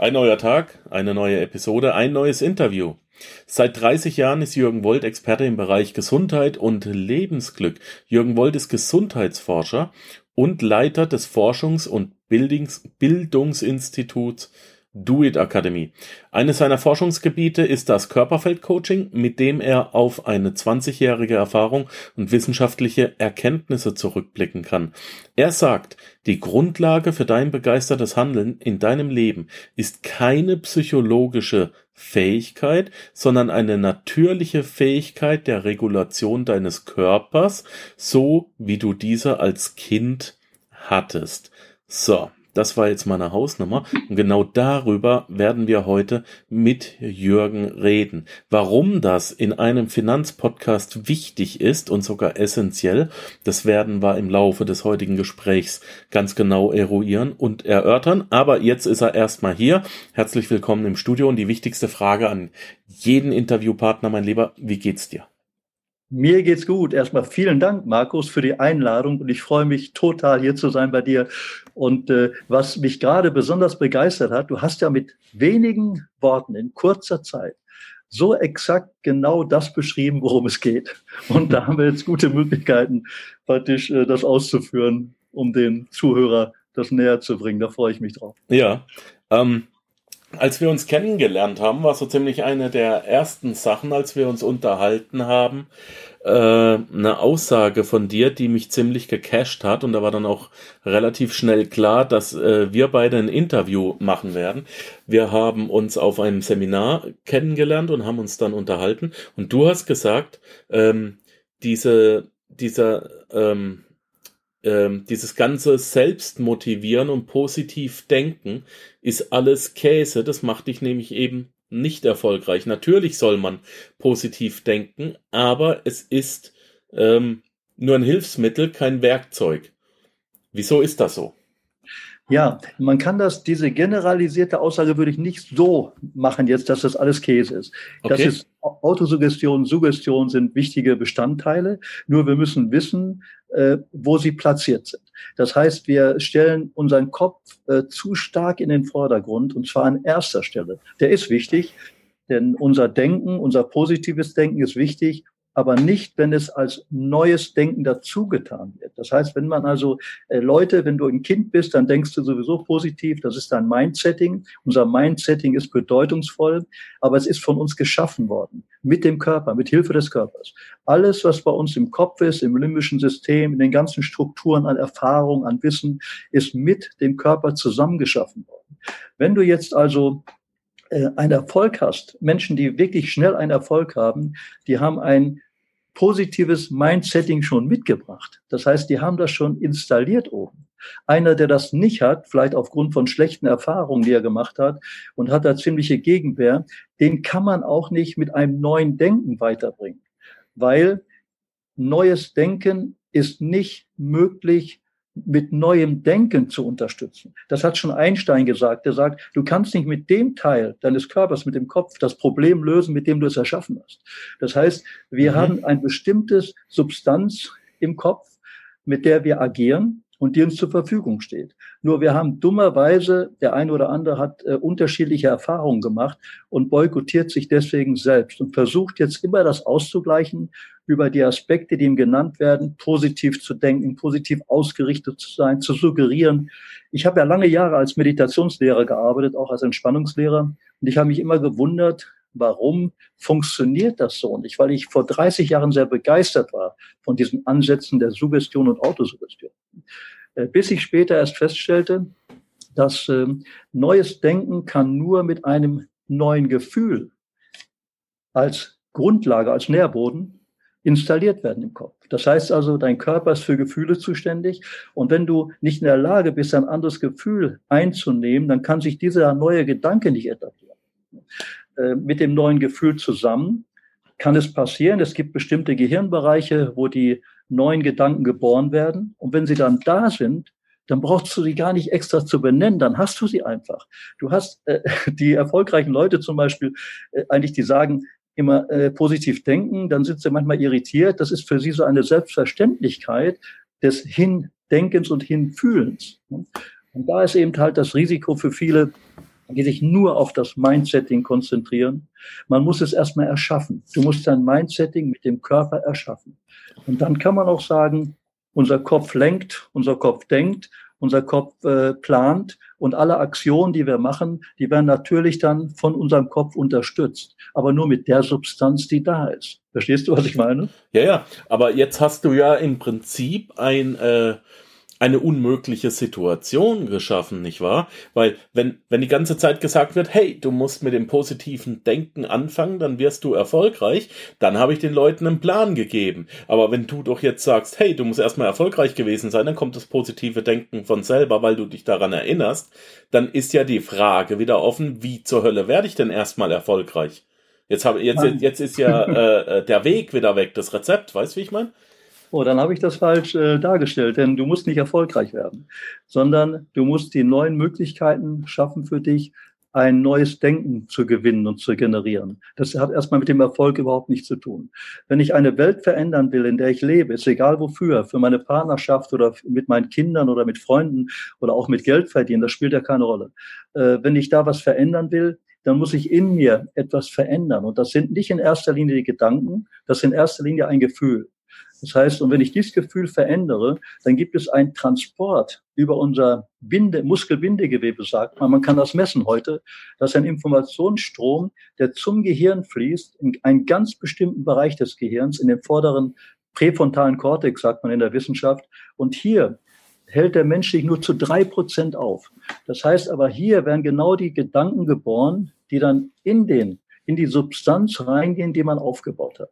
Ein neuer Tag, eine neue Episode, ein neues Interview. Seit 30 Jahren ist Jürgen Wold Experte im Bereich Gesundheit und Lebensglück. Jürgen Wold ist Gesundheitsforscher und Leiter des Forschungs- und Bildungs Bildungsinstituts Do It Academy. Eines seiner Forschungsgebiete ist das Körperfeldcoaching, mit dem er auf eine 20-jährige Erfahrung und wissenschaftliche Erkenntnisse zurückblicken kann. Er sagt, die Grundlage für dein begeistertes Handeln in deinem Leben ist keine psychologische Fähigkeit, sondern eine natürliche Fähigkeit der Regulation deines Körpers, so wie du diese als Kind hattest. So, das war jetzt meine Hausnummer. Und genau darüber werden wir heute mit Jürgen reden. Warum das in einem Finanzpodcast wichtig ist und sogar essentiell, das werden wir im Laufe des heutigen Gesprächs ganz genau eruieren und erörtern. Aber jetzt ist er erstmal hier. Herzlich willkommen im Studio und die wichtigste Frage an jeden Interviewpartner, mein Lieber, wie geht's dir? Mir geht's gut. Erstmal vielen Dank, Markus, für die Einladung und ich freue mich total hier zu sein bei dir. Und äh, was mich gerade besonders begeistert hat, du hast ja mit wenigen Worten in kurzer Zeit so exakt genau das beschrieben, worum es geht. Und da haben wir jetzt gute Möglichkeiten, praktisch äh, das auszuführen, um den Zuhörer das näher zu bringen. Da freue ich mich drauf. Ja. Ähm, als wir uns kennengelernt haben, war so ziemlich eine der ersten Sachen, als wir uns unterhalten haben, äh, eine Aussage von dir, die mich ziemlich gecasht hat. Und da war dann auch relativ schnell klar, dass äh, wir beide ein Interview machen werden. Wir haben uns auf einem Seminar kennengelernt und haben uns dann unterhalten. Und du hast gesagt, ähm, diese, dieser, ähm, ähm, dieses ganze Selbstmotivieren und positiv denken ist alles Käse. Das macht dich nämlich eben nicht erfolgreich. Natürlich soll man positiv denken, aber es ist ähm, nur ein Hilfsmittel, kein Werkzeug. Wieso ist das so? Ja, man kann das, diese generalisierte Aussage würde ich nicht so machen jetzt, dass das alles Käse ist. Okay. Das ist Autosuggestion, Suggestion sind wichtige Bestandteile. Nur wir müssen wissen, äh, wo sie platziert sind. Das heißt, wir stellen unseren Kopf äh, zu stark in den Vordergrund und zwar an erster Stelle. Der ist wichtig, denn unser Denken, unser positives Denken ist wichtig aber nicht, wenn es als neues Denken dazugetan wird. Das heißt, wenn man also äh, Leute, wenn du ein Kind bist, dann denkst du sowieso positiv, das ist dein Mindsetting. Unser Mindsetting ist bedeutungsvoll, aber es ist von uns geschaffen worden, mit dem Körper, mit Hilfe des Körpers. Alles, was bei uns im Kopf ist, im limbischen System, in den ganzen Strukturen an Erfahrung, an Wissen, ist mit dem Körper zusammengeschaffen worden. Wenn du jetzt also äh, einen Erfolg hast, Menschen, die wirklich schnell einen Erfolg haben, die haben ein positives Mindsetting schon mitgebracht. Das heißt, die haben das schon installiert oben. Einer, der das nicht hat, vielleicht aufgrund von schlechten Erfahrungen, die er gemacht hat und hat da ziemliche Gegenwehr, den kann man auch nicht mit einem neuen Denken weiterbringen, weil neues Denken ist nicht möglich mit neuem Denken zu unterstützen. Das hat schon Einstein gesagt. Der sagt, du kannst nicht mit dem Teil deines Körpers, mit dem Kopf, das Problem lösen, mit dem du es erschaffen hast. Das heißt, wir mhm. haben ein bestimmtes Substanz im Kopf, mit der wir agieren und die uns zur Verfügung steht. Nur wir haben dummerweise, der eine oder andere hat äh, unterschiedliche Erfahrungen gemacht und boykottiert sich deswegen selbst und versucht jetzt immer das auszugleichen über die Aspekte, die ihm genannt werden, positiv zu denken, positiv ausgerichtet zu sein, zu suggerieren. Ich habe ja lange Jahre als Meditationslehrer gearbeitet, auch als Entspannungslehrer und ich habe mich immer gewundert, warum funktioniert das so nicht? Weil ich vor 30 Jahren sehr begeistert war von diesen Ansätzen der Suggestion und Autosuggestion. Äh, bis ich später erst feststellte, dass äh, neues Denken kann nur mit einem neuen Gefühl als Grundlage, als Nährboden installiert werden im Kopf. Das heißt also, dein Körper ist für Gefühle zuständig. Und wenn du nicht in der Lage bist, ein anderes Gefühl einzunehmen, dann kann sich dieser neue Gedanke nicht etablieren. Äh, mit dem neuen Gefühl zusammen kann es passieren. Es gibt bestimmte Gehirnbereiche, wo die neuen Gedanken geboren werden. Und wenn sie dann da sind, dann brauchst du sie gar nicht extra zu benennen, dann hast du sie einfach. Du hast äh, die erfolgreichen Leute zum Beispiel, äh, eigentlich, die sagen immer äh, positiv denken, dann sind sie manchmal irritiert. Das ist für sie so eine Selbstverständlichkeit des Hindenkens und Hinfühlens. Und da ist eben halt das Risiko für viele, geht sich nur auf das Mindsetting konzentrieren. Man muss es erstmal erschaffen. Du musst dein Mindsetting mit dem Körper erschaffen. Und dann kann man auch sagen, unser Kopf lenkt, unser Kopf denkt, unser Kopf äh, plant und alle Aktionen, die wir machen, die werden natürlich dann von unserem Kopf unterstützt, aber nur mit der Substanz, die da ist. Verstehst du, was ich meine? Ja, ja, aber jetzt hast du ja im Prinzip ein äh, eine unmögliche Situation geschaffen, nicht wahr? Weil wenn, wenn die ganze Zeit gesagt wird, hey, du musst mit dem positiven Denken anfangen, dann wirst du erfolgreich, dann habe ich den Leuten einen Plan gegeben. Aber wenn du doch jetzt sagst, hey, du musst erstmal erfolgreich gewesen sein, dann kommt das positive Denken von selber, weil du dich daran erinnerst, dann ist ja die Frage wieder offen, wie zur Hölle werde ich denn erstmal erfolgreich? Jetzt, habe, jetzt, jetzt ist ja äh, äh, der Weg wieder weg, das Rezept, weißt du, wie ich meine? Oh, dann habe ich das falsch äh, dargestellt, denn du musst nicht erfolgreich werden, sondern du musst die neuen Möglichkeiten schaffen für dich, ein neues Denken zu gewinnen und zu generieren. Das hat erstmal mit dem Erfolg überhaupt nichts zu tun. Wenn ich eine Welt verändern will, in der ich lebe, ist egal wofür, für meine Partnerschaft oder mit meinen Kindern oder mit Freunden oder auch mit Geld verdienen, das spielt ja keine Rolle. Äh, wenn ich da was verändern will, dann muss ich in mir etwas verändern. Und das sind nicht in erster Linie die Gedanken, das ist in erster Linie ein Gefühl. Das heißt, und wenn ich dieses Gefühl verändere, dann gibt es einen Transport über unser Binde, Muskelbindegewebe, sagt man. Man kann das messen heute. Das ist ein Informationsstrom, der zum Gehirn fließt, in einen ganz bestimmten Bereich des Gehirns, in den vorderen präfrontalen Kortex, sagt man in der Wissenschaft. Und hier hält der Mensch sich nur zu drei Prozent auf. Das heißt aber, hier werden genau die Gedanken geboren, die dann in den, in die Substanz reingehen, die man aufgebaut hat.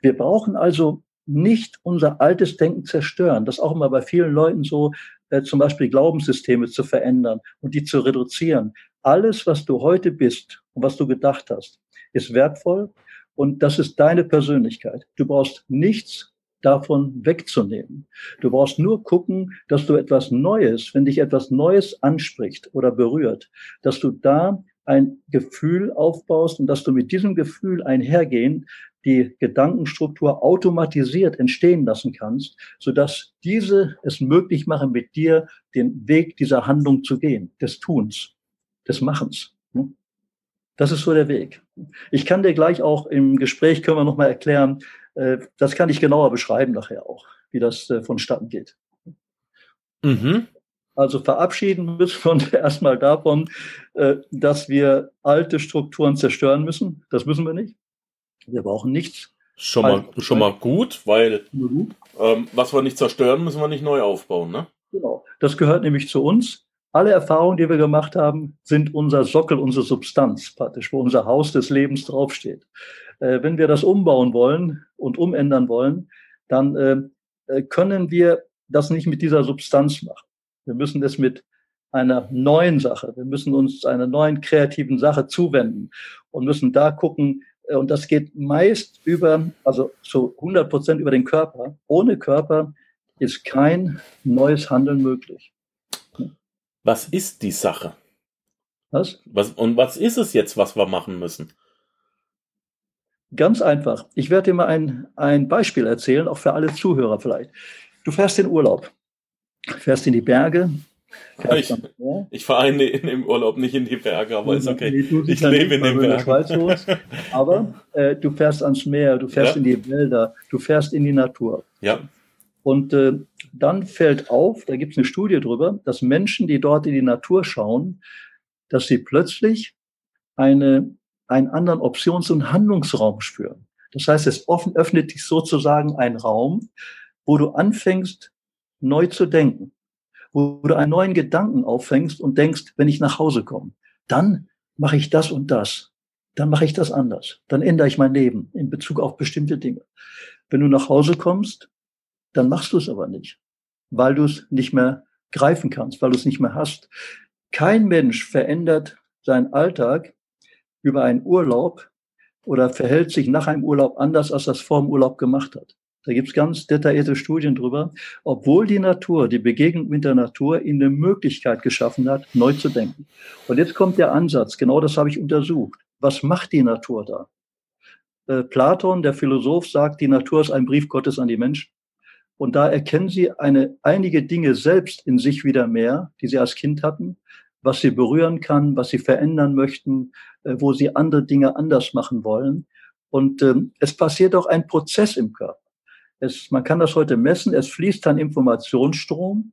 Wir brauchen also nicht unser altes Denken zerstören. Das auch immer bei vielen Leuten so, äh, zum Beispiel Glaubenssysteme zu verändern und die zu reduzieren. Alles, was du heute bist und was du gedacht hast, ist wertvoll und das ist deine Persönlichkeit. Du brauchst nichts davon wegzunehmen. Du brauchst nur gucken, dass du etwas Neues, wenn dich etwas Neues anspricht oder berührt, dass du da ein Gefühl aufbaust und dass du mit diesem Gefühl einhergehen die Gedankenstruktur automatisiert entstehen lassen kannst, sodass diese es möglich machen, mit dir den Weg dieser Handlung zu gehen, des Tuns, des Machens. Das ist so der Weg. Ich kann dir gleich auch im Gespräch können wir nochmal erklären, äh, das kann ich genauer beschreiben nachher auch, wie das äh, vonstatten geht. Mhm. Also verabschieden müssen wir uns erstmal davon, äh, dass wir alte Strukturen zerstören müssen. Das müssen wir nicht. Wir brauchen nichts. Schon mal, also, schon mal gut, weil ähm, was wir nicht zerstören, müssen wir nicht neu aufbauen. Ne? Genau. Das gehört nämlich zu uns. Alle Erfahrungen, die wir gemacht haben, sind unser Sockel, unsere Substanz praktisch, wo unser Haus des Lebens draufsteht. Äh, wenn wir das umbauen wollen und umändern wollen, dann äh, äh können wir das nicht mit dieser Substanz machen. Wir müssen das mit einer neuen Sache, wir müssen uns einer neuen kreativen Sache zuwenden und müssen da gucken, äh, und das geht meist über, also zu 100 Prozent über den Körper. Ohne Körper ist kein neues Handeln möglich. Was ist die Sache? Was? was? Und was ist es jetzt, was wir machen müssen? Ganz einfach. Ich werde dir mal ein, ein Beispiel erzählen, auch für alle Zuhörer vielleicht. Du fährst in Urlaub, fährst in die Berge, ich, ich fahre in, im Urlaub nicht in die Berge, aber ist okay. Ich lebe in den Bergen. aber äh, du fährst ans Meer, du fährst ja. in die Wälder, du fährst in die Natur. Ja. Und äh, dann fällt auf, da gibt es eine Studie drüber, dass Menschen, die dort in die Natur schauen, dass sie plötzlich eine, einen anderen Options- und Handlungsraum spüren. Das heißt, es offen, öffnet sich sozusagen ein Raum, wo du anfängst, neu zu denken wo du einen neuen Gedanken auffängst und denkst, wenn ich nach Hause komme, dann mache ich das und das. Dann mache ich das anders. Dann ändere ich mein Leben in Bezug auf bestimmte Dinge. Wenn du nach Hause kommst, dann machst du es aber nicht, weil du es nicht mehr greifen kannst, weil du es nicht mehr hast. Kein Mensch verändert seinen Alltag über einen Urlaub oder verhält sich nach einem Urlaub anders, als es vor dem Urlaub gemacht hat. Da gibt es ganz detaillierte Studien drüber, obwohl die Natur, die Begegnung mit der Natur ihnen eine Möglichkeit geschaffen hat, neu zu denken. Und jetzt kommt der Ansatz, genau das habe ich untersucht. Was macht die Natur da? Äh, Platon, der Philosoph, sagt, die Natur ist ein Brief Gottes an die Menschen. Und da erkennen sie eine, einige Dinge selbst in sich wieder mehr, die sie als Kind hatten, was sie berühren kann, was sie verändern möchten, äh, wo sie andere Dinge anders machen wollen. Und ähm, es passiert auch ein Prozess im Körper. Es, man kann das heute messen. Es fließt ein Informationsstrom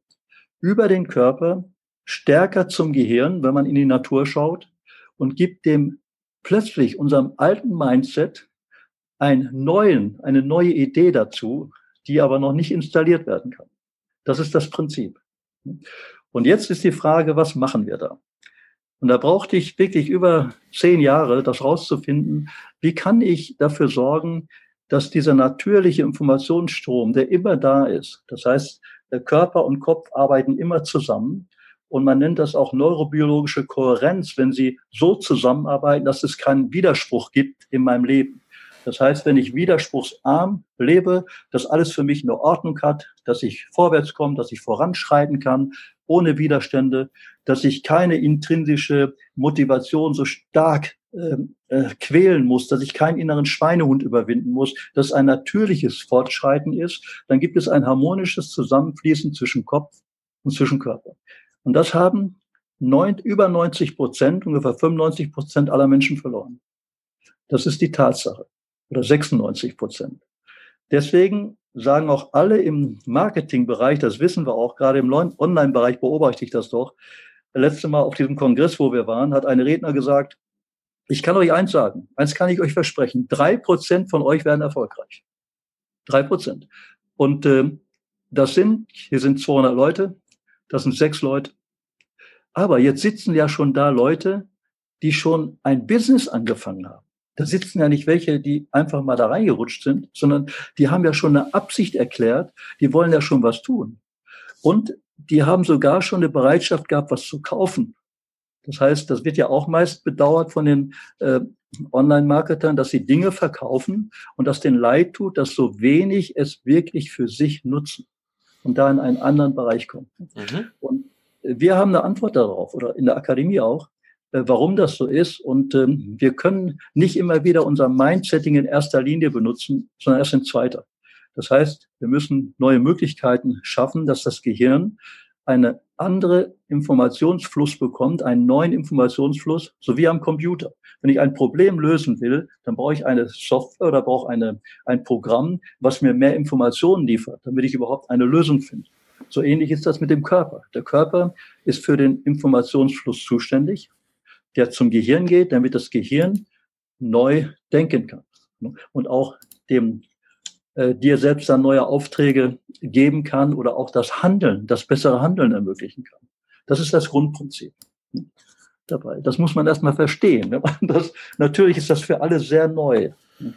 über den Körper stärker zum Gehirn, wenn man in die Natur schaut und gibt dem plötzlich unserem alten Mindset einen neuen, eine neue Idee dazu, die aber noch nicht installiert werden kann. Das ist das Prinzip. Und jetzt ist die Frage, was machen wir da? Und da brauchte ich wirklich über zehn Jahre, das rauszufinden, wie kann ich dafür sorgen, dass dieser natürliche Informationsstrom, der immer da ist, das heißt, der Körper und Kopf arbeiten immer zusammen. Und man nennt das auch neurobiologische Kohärenz, wenn sie so zusammenarbeiten, dass es keinen Widerspruch gibt in meinem Leben. Das heißt, wenn ich widerspruchsarm lebe, dass alles für mich eine Ordnung hat, dass ich vorwärts komme, dass ich voranschreiten kann, ohne Widerstände, dass ich keine intrinsische Motivation so stark äh, quälen muss, dass ich keinen inneren Schweinehund überwinden muss, dass ein natürliches Fortschreiten ist, dann gibt es ein harmonisches Zusammenfließen zwischen Kopf und zwischen Körper. Und das haben neun, über 90 Prozent, ungefähr 95 Prozent aller Menschen verloren. Das ist die Tatsache. Oder 96 Prozent. Deswegen sagen auch alle im Marketingbereich, das wissen wir auch, gerade im Online-Bereich beobachte ich das doch. Letzte Mal auf diesem Kongress, wo wir waren, hat ein Redner gesagt, ich kann euch eins sagen, eins kann ich euch versprechen, drei Prozent von euch werden erfolgreich. Drei Prozent. Und äh, das sind, hier sind 200 Leute, das sind sechs Leute. Aber jetzt sitzen ja schon da Leute, die schon ein Business angefangen haben. Da sitzen ja nicht welche, die einfach mal da reingerutscht sind, sondern die haben ja schon eine Absicht erklärt, die wollen ja schon was tun. Und die haben sogar schon eine Bereitschaft gehabt, was zu kaufen. Das heißt, das wird ja auch meist bedauert von den äh, Online-Marketern, dass sie Dinge verkaufen und das den Leid tut, dass so wenig es wirklich für sich nutzen und da in einen anderen Bereich kommen. Mhm. Und wir haben eine Antwort darauf oder in der Akademie auch. Äh, warum das so ist. Und ähm, wir können nicht immer wieder unser Mindsetting in erster Linie benutzen, sondern erst in zweiter. Das heißt, wir müssen neue Möglichkeiten schaffen, dass das Gehirn eine andere Informationsfluss bekommt, einen neuen Informationsfluss, so wie am Computer. Wenn ich ein Problem lösen will, dann brauche ich eine Software oder brauche eine, ein Programm, was mir mehr Informationen liefert, damit ich überhaupt eine Lösung finde. So ähnlich ist das mit dem Körper. Der Körper ist für den Informationsfluss zuständig der zum Gehirn geht, damit das Gehirn neu denken kann und auch dem äh, dir selbst dann neue Aufträge geben kann oder auch das Handeln, das bessere Handeln ermöglichen kann. Das ist das Grundprinzip dabei. Das muss man erstmal verstehen. Das, natürlich ist das für alle sehr neu,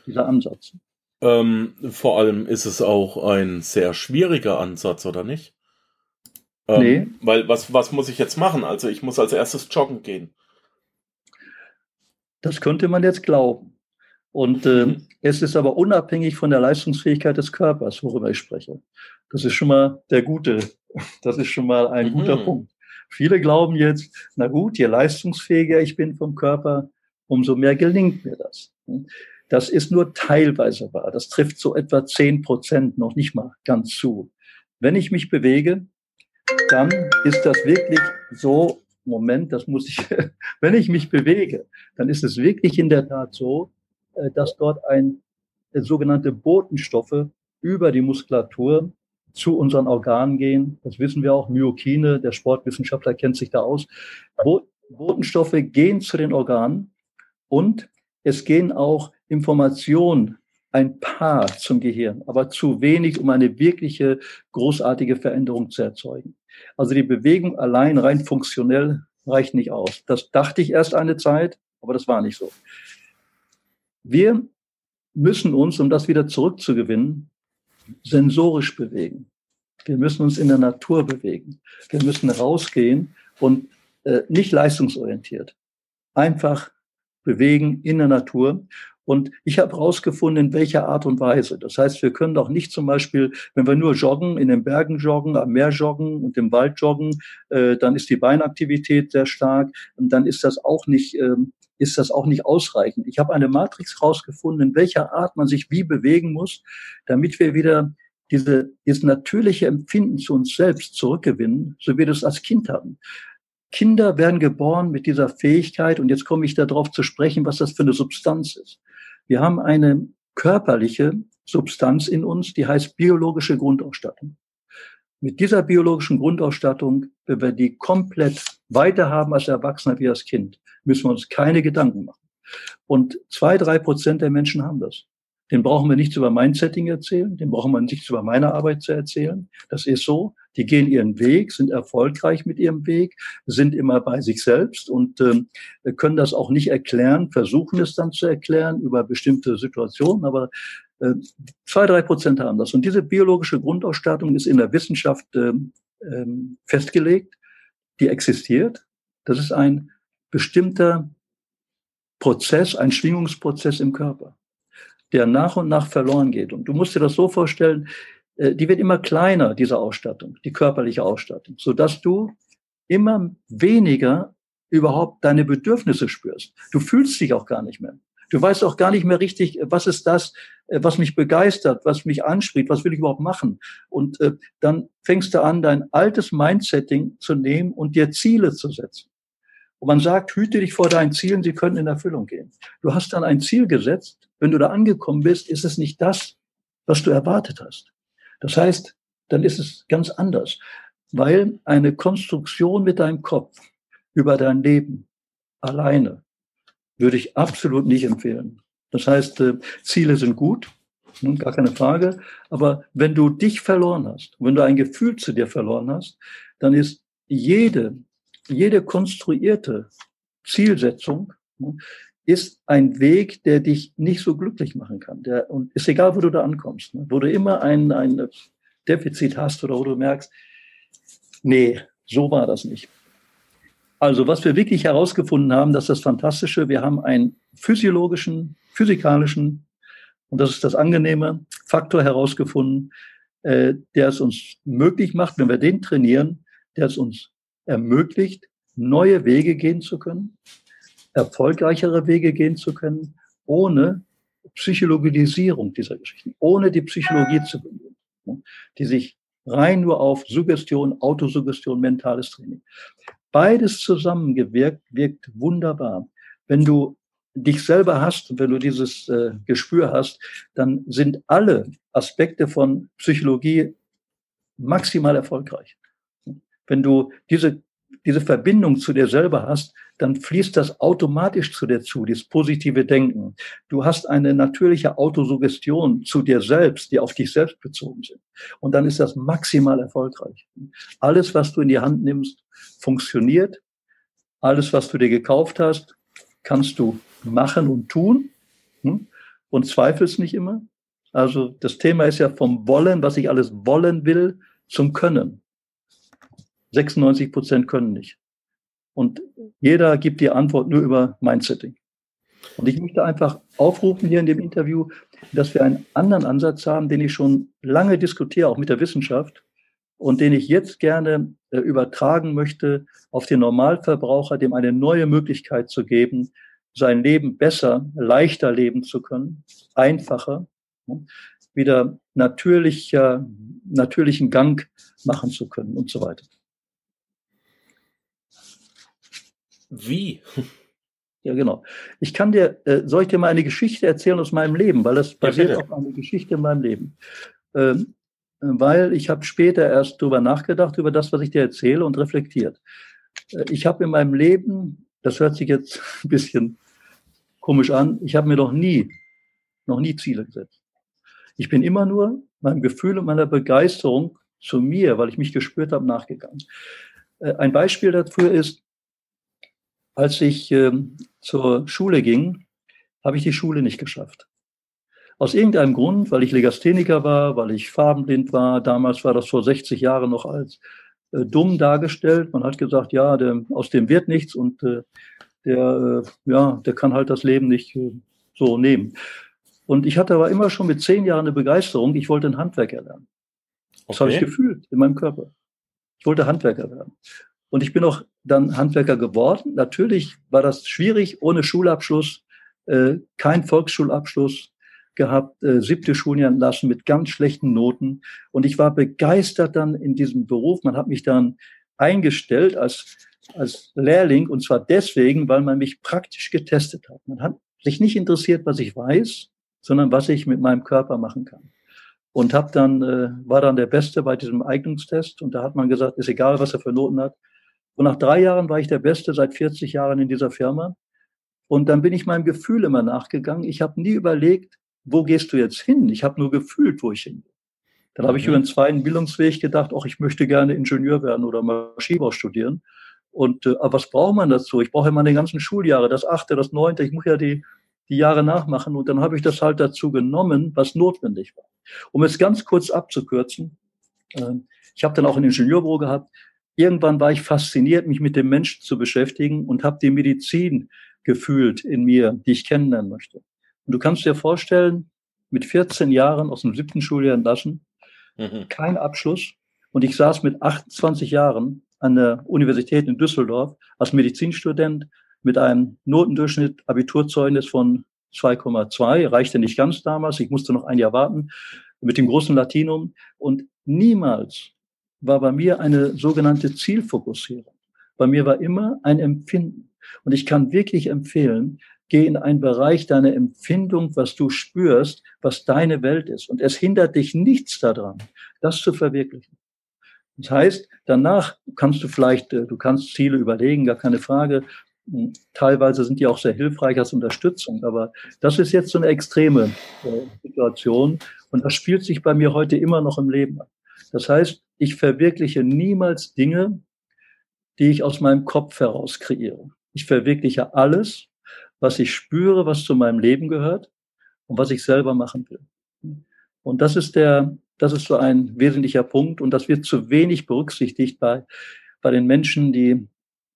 dieser Ansatz. Ähm, vor allem ist es auch ein sehr schwieriger Ansatz, oder nicht? Ähm, nee. Weil was, was muss ich jetzt machen? Also ich muss als erstes joggen gehen. Das könnte man jetzt glauben. Und äh, mhm. es ist aber unabhängig von der Leistungsfähigkeit des Körpers, worüber ich spreche. Das ist schon mal der gute, das ist schon mal ein mhm. guter Punkt. Viele glauben jetzt, na gut, je leistungsfähiger ich bin vom Körper, umso mehr gelingt mir das. Das ist nur teilweise wahr. Das trifft so etwa zehn Prozent noch nicht mal ganz zu. Wenn ich mich bewege, dann ist das wirklich so Moment, das muss ich, wenn ich mich bewege, dann ist es wirklich in der Tat so, dass dort ein äh, sogenannte Botenstoffe über die Muskulatur zu unseren Organen gehen. Das wissen wir auch. Myokine, der Sportwissenschaftler kennt sich da aus. Botenstoffe gehen zu den Organen und es gehen auch Informationen ein paar zum Gehirn, aber zu wenig, um eine wirkliche großartige Veränderung zu erzeugen. Also die Bewegung allein rein funktionell reicht nicht aus. Das dachte ich erst eine Zeit, aber das war nicht so. Wir müssen uns, um das wieder zurückzugewinnen, sensorisch bewegen. Wir müssen uns in der Natur bewegen. Wir müssen rausgehen und äh, nicht leistungsorientiert. Einfach bewegen in der Natur. Und ich habe herausgefunden, in welcher Art und Weise. Das heißt, wir können doch nicht zum Beispiel, wenn wir nur joggen, in den Bergen joggen, am Meer joggen und im Wald joggen, äh, dann ist die Beinaktivität sehr stark. Und dann ist das auch nicht, äh, ist das auch nicht ausreichend. Ich habe eine Matrix herausgefunden, in welcher Art man sich wie bewegen muss, damit wir wieder diese, dieses natürliche Empfinden zu uns selbst zurückgewinnen, so wie wir das als Kind haben. Kinder werden geboren mit dieser Fähigkeit und jetzt komme ich darauf zu sprechen, was das für eine Substanz ist. Wir haben eine körperliche Substanz in uns, die heißt biologische Grundausstattung. Mit dieser biologischen Grundausstattung, wenn wir die komplett weiter haben als Erwachsener wie als Kind, müssen wir uns keine Gedanken machen. Und zwei, drei Prozent der Menschen haben das. Den brauchen wir nichts über mein Setting erzählen, den brauchen wir nichts über meine Arbeit zu erzählen. Das ist so. Die gehen ihren Weg, sind erfolgreich mit ihrem Weg, sind immer bei sich selbst und ähm, können das auch nicht erklären, versuchen es dann zu erklären über bestimmte Situationen, aber äh, zwei, drei Prozent haben das. Und diese biologische Grundausstattung ist in der Wissenschaft ähm, ähm, festgelegt, die existiert. Das ist ein bestimmter Prozess, ein Schwingungsprozess im Körper der nach und nach verloren geht. Und du musst dir das so vorstellen, die wird immer kleiner, diese Ausstattung, die körperliche Ausstattung, so dass du immer weniger überhaupt deine Bedürfnisse spürst. Du fühlst dich auch gar nicht mehr. Du weißt auch gar nicht mehr richtig, was ist das, äh, was mich begeistert, was mich anspricht, was will ich überhaupt machen. Und äh, dann fängst du an, dein altes Mindsetting zu nehmen und dir Ziele zu setzen. Und man sagt, hüte dich vor deinen Zielen, sie können in Erfüllung gehen. Du hast dann ein Ziel gesetzt. Wenn du da angekommen bist, ist es nicht das, was du erwartet hast. Das heißt, dann ist es ganz anders, weil eine Konstruktion mit deinem Kopf über dein Leben alleine würde ich absolut nicht empfehlen. Das heißt, äh, Ziele sind gut, hm, gar keine Frage, aber wenn du dich verloren hast, wenn du ein Gefühl zu dir verloren hast, dann ist jede jede konstruierte Zielsetzung ne, ist ein Weg, der dich nicht so glücklich machen kann. Der, und ist egal, wo du da ankommst, ne, wo du immer ein, ein Defizit hast oder wo du merkst, nee, so war das nicht. Also, was wir wirklich herausgefunden haben, das ist das Fantastische, wir haben einen physiologischen, physikalischen, und das ist das angenehme, Faktor herausgefunden, äh, der es uns möglich macht, wenn wir den trainieren, der es uns ermöglicht, neue Wege gehen zu können, erfolgreichere Wege gehen zu können, ohne Psychologisierung dieser Geschichten, ohne die Psychologie zu bemühen, die sich rein nur auf Suggestion, Autosuggestion, mentales Training. Beides zusammengewirkt wirkt wunderbar. Wenn du dich selber hast wenn du dieses äh, Gespür hast, dann sind alle Aspekte von Psychologie maximal erfolgreich. Wenn du diese, diese Verbindung zu dir selber hast, dann fließt das automatisch zu dir zu, dieses positive Denken. Du hast eine natürliche Autosuggestion zu dir selbst, die auf dich selbst bezogen sind. Und dann ist das maximal erfolgreich. Alles, was du in die Hand nimmst, funktioniert. Alles, was du dir gekauft hast, kannst du machen und tun hm? und zweifelst nicht immer. Also das Thema ist ja vom Wollen, was ich alles wollen will, zum Können. 96 Prozent können nicht. Und jeder gibt die Antwort nur über Mindsetting. Und ich möchte einfach aufrufen hier in dem Interview, dass wir einen anderen Ansatz haben, den ich schon lange diskutiere, auch mit der Wissenschaft, und den ich jetzt gerne äh, übertragen möchte auf den Normalverbraucher, dem eine neue Möglichkeit zu geben, sein Leben besser, leichter leben zu können, einfacher, wieder natürlicher, natürlichen Gang machen zu können und so weiter. Wie? Ja, genau. Ich kann dir, äh, soll ich dir mal eine Geschichte erzählen aus meinem Leben, weil das basiert ja, auf einer Geschichte in meinem Leben. Ähm, weil ich habe später erst darüber nachgedacht, über das, was ich dir erzähle und reflektiert. Äh, ich habe in meinem Leben, das hört sich jetzt ein bisschen komisch an, ich habe mir noch nie, noch nie Ziele gesetzt. Ich bin immer nur meinem Gefühl und meiner Begeisterung zu mir, weil ich mich gespürt habe, nachgegangen. Äh, ein Beispiel dafür ist, als ich ähm, zur Schule ging, habe ich die Schule nicht geschafft. Aus irgendeinem Grund, weil ich Legastheniker war, weil ich farbenblind war. Damals war das vor 60 Jahren noch als äh, dumm dargestellt. Man hat gesagt, ja, der, aus dem wird nichts und äh, der, äh, ja, der kann halt das Leben nicht äh, so nehmen. Und ich hatte aber immer schon mit zehn Jahren eine Begeisterung. Ich wollte ein Handwerker lernen. Das okay. habe ich gefühlt in meinem Körper. Ich wollte Handwerker werden. Und ich bin auch dann Handwerker geworden. Natürlich war das schwierig, ohne Schulabschluss, äh, kein Volksschulabschluss gehabt, äh, siebte Schuljahr lassen mit ganz schlechten Noten. Und ich war begeistert dann in diesem Beruf. Man hat mich dann eingestellt als als Lehrling und zwar deswegen, weil man mich praktisch getestet hat. Man hat sich nicht interessiert, was ich weiß, sondern was ich mit meinem Körper machen kann. Und hab dann äh, war dann der Beste bei diesem Eignungstest und da hat man gesagt, ist egal, was er für Noten hat. Und nach drei Jahren war ich der Beste seit 40 Jahren in dieser Firma. Und dann bin ich meinem Gefühl immer nachgegangen. Ich habe nie überlegt, wo gehst du jetzt hin? Ich habe nur gefühlt, wo ich hingehe. Dann habe ich mhm. über einen zweiten Bildungsweg gedacht, ach, ich möchte gerne Ingenieur werden oder Maschinenbau studieren. Und äh, aber was braucht man dazu? Ich brauche ja meine ganzen Schuljahre, das achte, das neunte, ich muss ja die, die Jahre nachmachen. Und dann habe ich das halt dazu genommen, was notwendig war. Um es ganz kurz abzukürzen, äh, ich habe dann auch ein Ingenieurbüro gehabt. Irgendwann war ich fasziniert, mich mit dem Menschen zu beschäftigen und habe die Medizin gefühlt in mir, die ich kennenlernen möchte. Und du kannst dir vorstellen, mit 14 Jahren aus dem siebten Schuljahr entlassen, mhm. kein Abschluss. Und ich saß mit 28 Jahren an der Universität in Düsseldorf als Medizinstudent mit einem Notendurchschnitt Abiturzeugnis von 2,2, reichte nicht ganz damals, ich musste noch ein Jahr warten, mit dem großen Latinum. Und niemals war bei mir eine sogenannte Zielfokussierung. Bei mir war immer ein Empfinden. Und ich kann wirklich empfehlen, geh in einen Bereich deiner Empfindung, was du spürst, was deine Welt ist. Und es hindert dich nichts daran, das zu verwirklichen. Das heißt, danach kannst du vielleicht, äh, du kannst Ziele überlegen, gar keine Frage. Hm, teilweise sind die auch sehr hilfreich als Unterstützung, aber das ist jetzt so eine extreme äh, Situation und das spielt sich bei mir heute immer noch im Leben ab. Das heißt, ich verwirkliche niemals Dinge, die ich aus meinem Kopf heraus kreiere. Ich verwirkliche alles, was ich spüre, was zu meinem Leben gehört und was ich selber machen will. Und das ist der, das ist so ein wesentlicher Punkt und das wird zu wenig berücksichtigt bei, bei den Menschen, die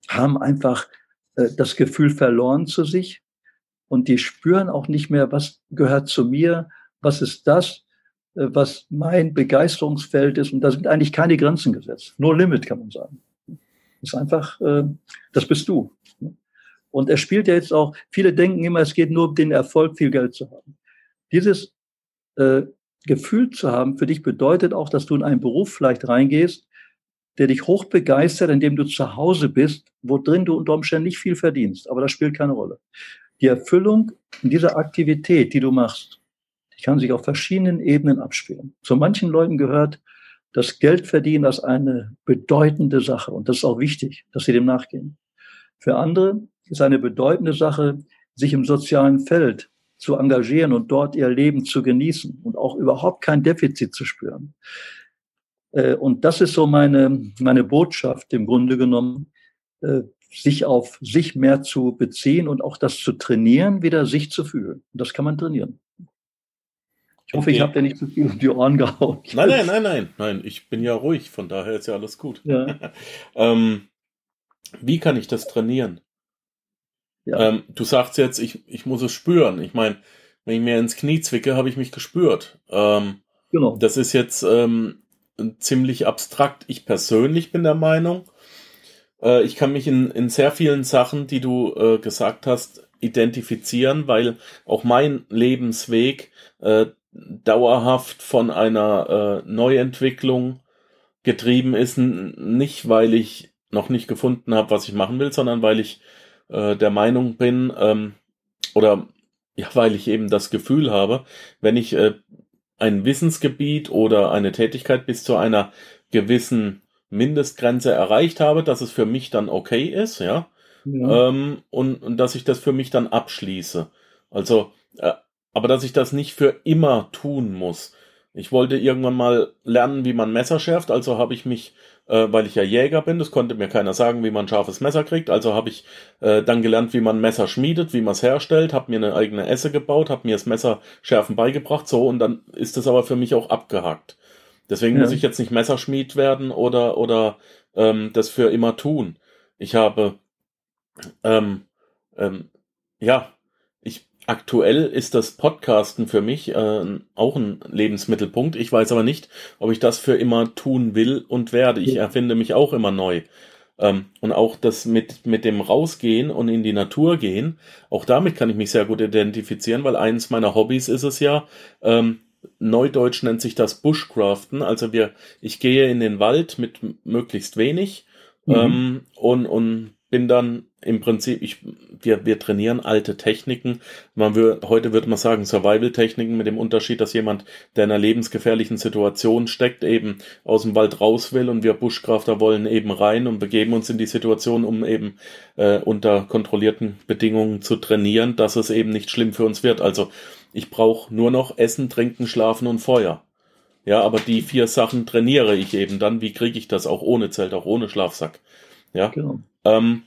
haben einfach äh, das Gefühl verloren zu sich und die spüren auch nicht mehr, was gehört zu mir, was ist das, was mein Begeisterungsfeld ist und da sind eigentlich keine Grenzen gesetzt. No limit kann man sagen. Das ist einfach, äh, das bist du. Und er spielt ja jetzt auch, viele denken immer, es geht nur um den Erfolg, viel Geld zu haben. Dieses äh, Gefühl zu haben für dich bedeutet auch, dass du in einen Beruf vielleicht reingehst, der dich hoch begeistert, indem du zu Hause bist, wo drin du unter Umständen nicht viel verdienst, aber das spielt keine Rolle. Die Erfüllung in dieser Aktivität, die du machst, kann sich auf verschiedenen Ebenen abspielen. Zu manchen Leuten gehört das Geldverdienen als eine bedeutende Sache und das ist auch wichtig, dass sie dem nachgehen. Für andere ist eine bedeutende Sache, sich im sozialen Feld zu engagieren und dort ihr Leben zu genießen und auch überhaupt kein Defizit zu spüren. Äh, und das ist so meine, meine Botschaft im Grunde genommen, äh, sich auf sich mehr zu beziehen und auch das zu trainieren, wieder sich zu fühlen. Das kann man trainieren. Ich hoffe, okay. ich habe dir nicht zu viel um die Ohren gehauen. Nein, nein, nein, nein, nein. Ich bin ja ruhig, von daher ist ja alles gut. Ja. ähm, wie kann ich das trainieren? Ja. Ähm, du sagst jetzt, ich, ich muss es spüren. Ich meine, wenn ich mir ins Knie zwicke, habe ich mich gespürt. Ähm, genau. Das ist jetzt ähm, ziemlich abstrakt. Ich persönlich bin der Meinung, äh, ich kann mich in, in sehr vielen Sachen, die du äh, gesagt hast, identifizieren, weil auch mein Lebensweg äh, dauerhaft von einer äh, Neuentwicklung getrieben ist. Nicht, weil ich noch nicht gefunden habe, was ich machen will, sondern weil ich äh, der Meinung bin, ähm, oder ja, weil ich eben das Gefühl habe, wenn ich äh, ein Wissensgebiet oder eine Tätigkeit bis zu einer gewissen Mindestgrenze erreicht habe, dass es für mich dann okay ist, ja, ja. Ähm, und, und dass ich das für mich dann abschließe. Also, äh, aber dass ich das nicht für immer tun muss. Ich wollte irgendwann mal lernen, wie man Messer schärft, also habe ich mich äh, weil ich ja Jäger bin. Das konnte mir keiner sagen, wie man scharfes Messer kriegt. Also habe ich äh, dann gelernt, wie man Messer schmiedet, wie man es herstellt, habe mir eine eigene Esse gebaut, habe mir das Messer schärfen beigebracht, so und dann ist es aber für mich auch abgehakt. Deswegen ja. muss ich jetzt nicht Messerschmied werden oder oder ähm, das für immer tun. Ich habe ähm, ähm, ja Aktuell ist das Podcasten für mich äh, auch ein Lebensmittelpunkt. Ich weiß aber nicht, ob ich das für immer tun will und werde. Ich erfinde mich auch immer neu. Ähm, und auch das mit, mit dem Rausgehen und in die Natur gehen, auch damit kann ich mich sehr gut identifizieren, weil eins meiner Hobbys ist es ja, ähm, Neudeutsch nennt sich das Bushcraften. Also wir, ich gehe in den Wald mit möglichst wenig Mhm. Ähm, und, und bin dann im Prinzip, ich, wir, wir trainieren alte Techniken. Man würde, heute würde man sagen Survival-Techniken mit dem Unterschied, dass jemand, der in einer lebensgefährlichen Situation steckt, eben aus dem Wald raus will und wir Buschkrafter wollen eben rein und begeben uns in die Situation, um eben äh, unter kontrollierten Bedingungen zu trainieren, dass es eben nicht schlimm für uns wird. Also ich brauche nur noch Essen, Trinken, Schlafen und Feuer. Ja, aber die vier Sachen trainiere ich eben dann. Wie kriege ich das auch ohne Zelt, auch ohne Schlafsack? Ja. Genau. Ähm,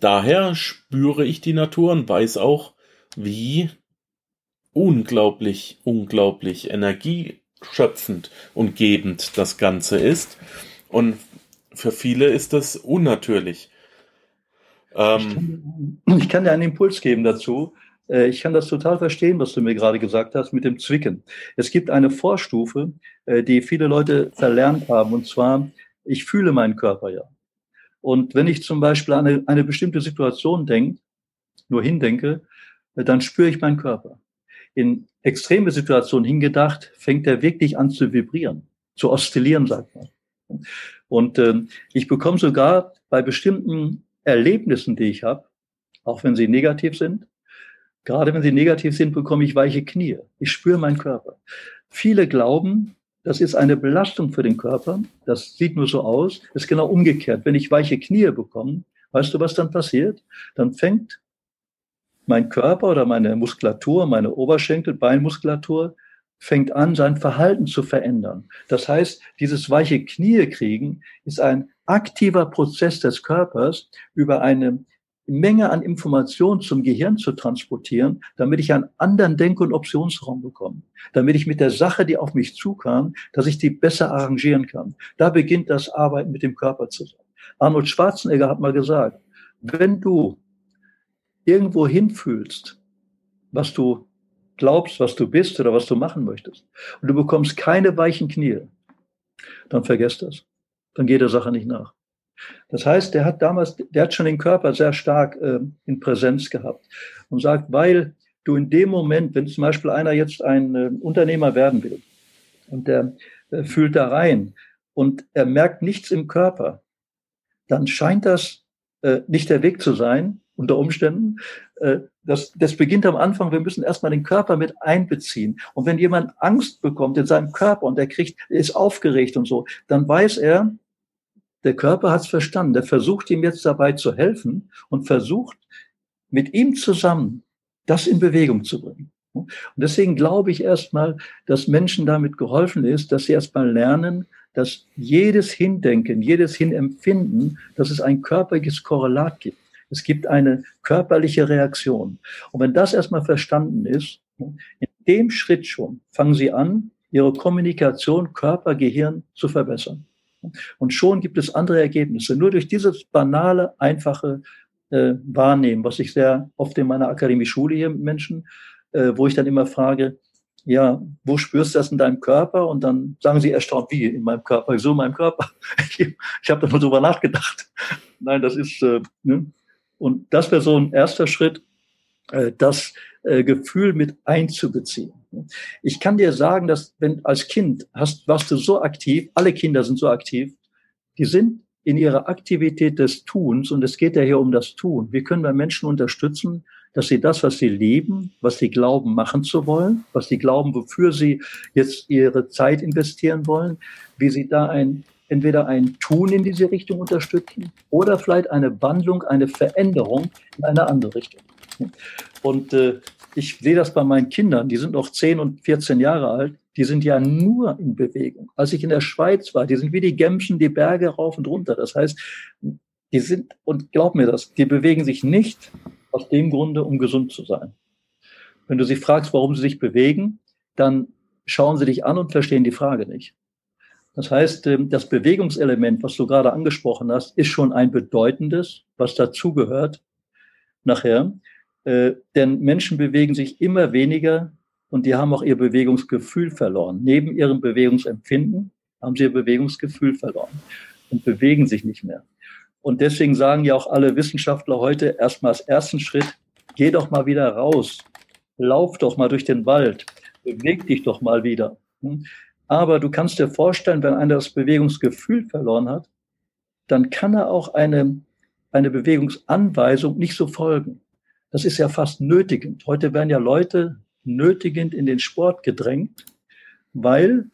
daher spüre ich die Natur und weiß auch, wie unglaublich, unglaublich energieschöpfend und gebend das Ganze ist. Und für viele ist das unnatürlich. Ähm, ich, kann, ich kann dir einen Impuls geben dazu. Äh, ich kann das total verstehen, was du mir gerade gesagt hast mit dem Zwicken. Es gibt eine Vorstufe, äh, die viele Leute verlernt haben, und zwar, ich fühle meinen Körper ja. Und wenn ich zum Beispiel an eine, eine bestimmte Situation denke, nur hindenke, dann spüre ich meinen Körper. In extreme Situationen hingedacht, fängt er wirklich an zu vibrieren, zu oszillieren, sagt man. Und äh, ich bekomme sogar bei bestimmten Erlebnissen, die ich habe, auch wenn sie negativ sind, gerade wenn sie negativ sind, bekomme ich weiche Knie. Ich spüre meinen Körper. Viele glauben, das ist eine Belastung für den Körper. Das sieht nur so aus. Das ist genau umgekehrt. Wenn ich weiche Knie bekomme, weißt du, was dann passiert? Dann fängt mein Körper oder meine Muskulatur, meine Oberschenkel, Beinmuskulatur, fängt an, sein Verhalten zu verändern. Das heißt, dieses weiche Knie kriegen ist ein aktiver Prozess des Körpers über eine Menge an Informationen zum Gehirn zu transportieren, damit ich einen anderen Denk- und Optionsraum bekomme, damit ich mit der Sache, die auf mich zukam, dass ich die besser arrangieren kann. Da beginnt das Arbeiten mit dem Körper zusammen. Arnold Schwarzenegger hat mal gesagt, wenn du irgendwo hinfühlst, was du glaubst, was du bist oder was du machen möchtest, und du bekommst keine weichen Knie, dann vergesst das. Dann geht der Sache nicht nach. Das heißt, der hat damals, der hat schon den Körper sehr stark äh, in Präsenz gehabt und sagt, weil du in dem Moment, wenn zum Beispiel einer jetzt ein äh, Unternehmer werden will und der äh, fühlt da rein und er merkt nichts im Körper, dann scheint das äh, nicht der Weg zu sein, unter Umständen. Äh, das, das beginnt am Anfang, wir müssen erstmal den Körper mit einbeziehen. Und wenn jemand Angst bekommt in seinem Körper und er kriegt, ist aufgeregt und so, dann weiß er, der Körper hat es verstanden. Der versucht ihm jetzt dabei zu helfen und versucht mit ihm zusammen das in Bewegung zu bringen. Und deswegen glaube ich erstmal, dass Menschen damit geholfen ist, dass sie erstmal lernen, dass jedes Hindenken, jedes Hinempfinden, dass es ein körperliches Korrelat gibt. Es gibt eine körperliche Reaktion. Und wenn das erstmal verstanden ist, in dem Schritt schon fangen Sie an, Ihre Kommunikation Körper-Gehirn zu verbessern. Und schon gibt es andere Ergebnisse. Nur durch dieses banale, einfache äh, Wahrnehmen, was ich sehr oft in meiner Akademie schule hier mit Menschen, äh, wo ich dann immer frage, ja, wo spürst du das in deinem Körper? Und dann sagen sie erstaunt, wie in meinem Körper, so in meinem Körper. ich ich habe da mal drüber nachgedacht. Nein, das ist, äh, ne? und das wäre so ein erster Schritt, äh, das äh, Gefühl mit einzubeziehen. Ich kann dir sagen, dass wenn als Kind hast, warst du so aktiv, alle Kinder sind so aktiv, die sind in ihrer Aktivität des Tuns, und es geht ja hier um das Tun. Wir können bei Menschen unterstützen, dass sie das, was sie lieben, was sie glauben, machen zu wollen, was sie glauben, wofür sie jetzt ihre Zeit investieren wollen, wie sie da ein, entweder ein Tun in diese Richtung unterstützen oder vielleicht eine Wandlung, eine Veränderung in eine andere Richtung. Und äh, ich sehe das bei meinen Kindern, die sind noch 10 und 14 Jahre alt, die sind ja nur in Bewegung. Als ich in der Schweiz war, die sind wie die Gemschen, die Berge rauf und runter. Das heißt, die sind, und glaub mir das, die bewegen sich nicht aus dem Grunde, um gesund zu sein. Wenn du sie fragst, warum sie sich bewegen, dann schauen sie dich an und verstehen die Frage nicht. Das heißt, ähm, das Bewegungselement, was du gerade angesprochen hast, ist schon ein bedeutendes, was dazugehört nachher. Äh, denn Menschen bewegen sich immer weniger und die haben auch ihr Bewegungsgefühl verloren. Neben ihrem Bewegungsempfinden haben sie ihr Bewegungsgefühl verloren und bewegen sich nicht mehr. Und deswegen sagen ja auch alle Wissenschaftler heute erstmal als ersten Schritt, geh doch mal wieder raus, lauf doch mal durch den Wald, beweg dich doch mal wieder. Hm? Aber du kannst dir vorstellen, wenn einer das Bewegungsgefühl verloren hat, dann kann er auch eine, eine Bewegungsanweisung nicht so folgen. Das ist ja fast nötigend. Heute werden ja Leute nötigend in den Sport gedrängt, weil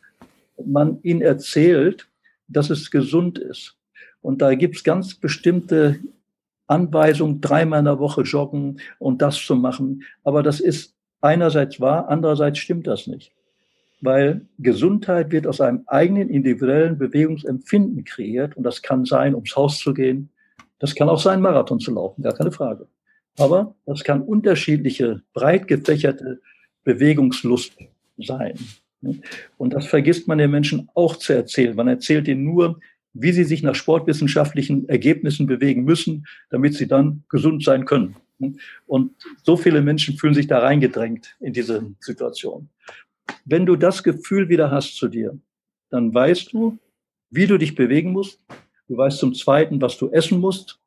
man ihnen erzählt, dass es gesund ist. Und da gibt's ganz bestimmte Anweisungen, dreimal in der Woche joggen und das zu machen. Aber das ist einerseits wahr, andererseits stimmt das nicht. Weil Gesundheit wird aus einem eigenen individuellen Bewegungsempfinden kreiert. Und das kann sein, ums Haus zu gehen. Das kann auch sein, Marathon zu laufen, gar keine Frage. Aber das kann unterschiedliche, breit gefächerte Bewegungslust sein. Und das vergisst man den Menschen auch zu erzählen. Man erzählt ihnen nur, wie sie sich nach sportwissenschaftlichen Ergebnissen bewegen müssen, damit sie dann gesund sein können. Und so viele Menschen fühlen sich da reingedrängt in diese Situation. Wenn du das Gefühl wieder hast zu dir, dann weißt du, wie du dich bewegen musst. Du weißt zum Zweiten, was du essen musst.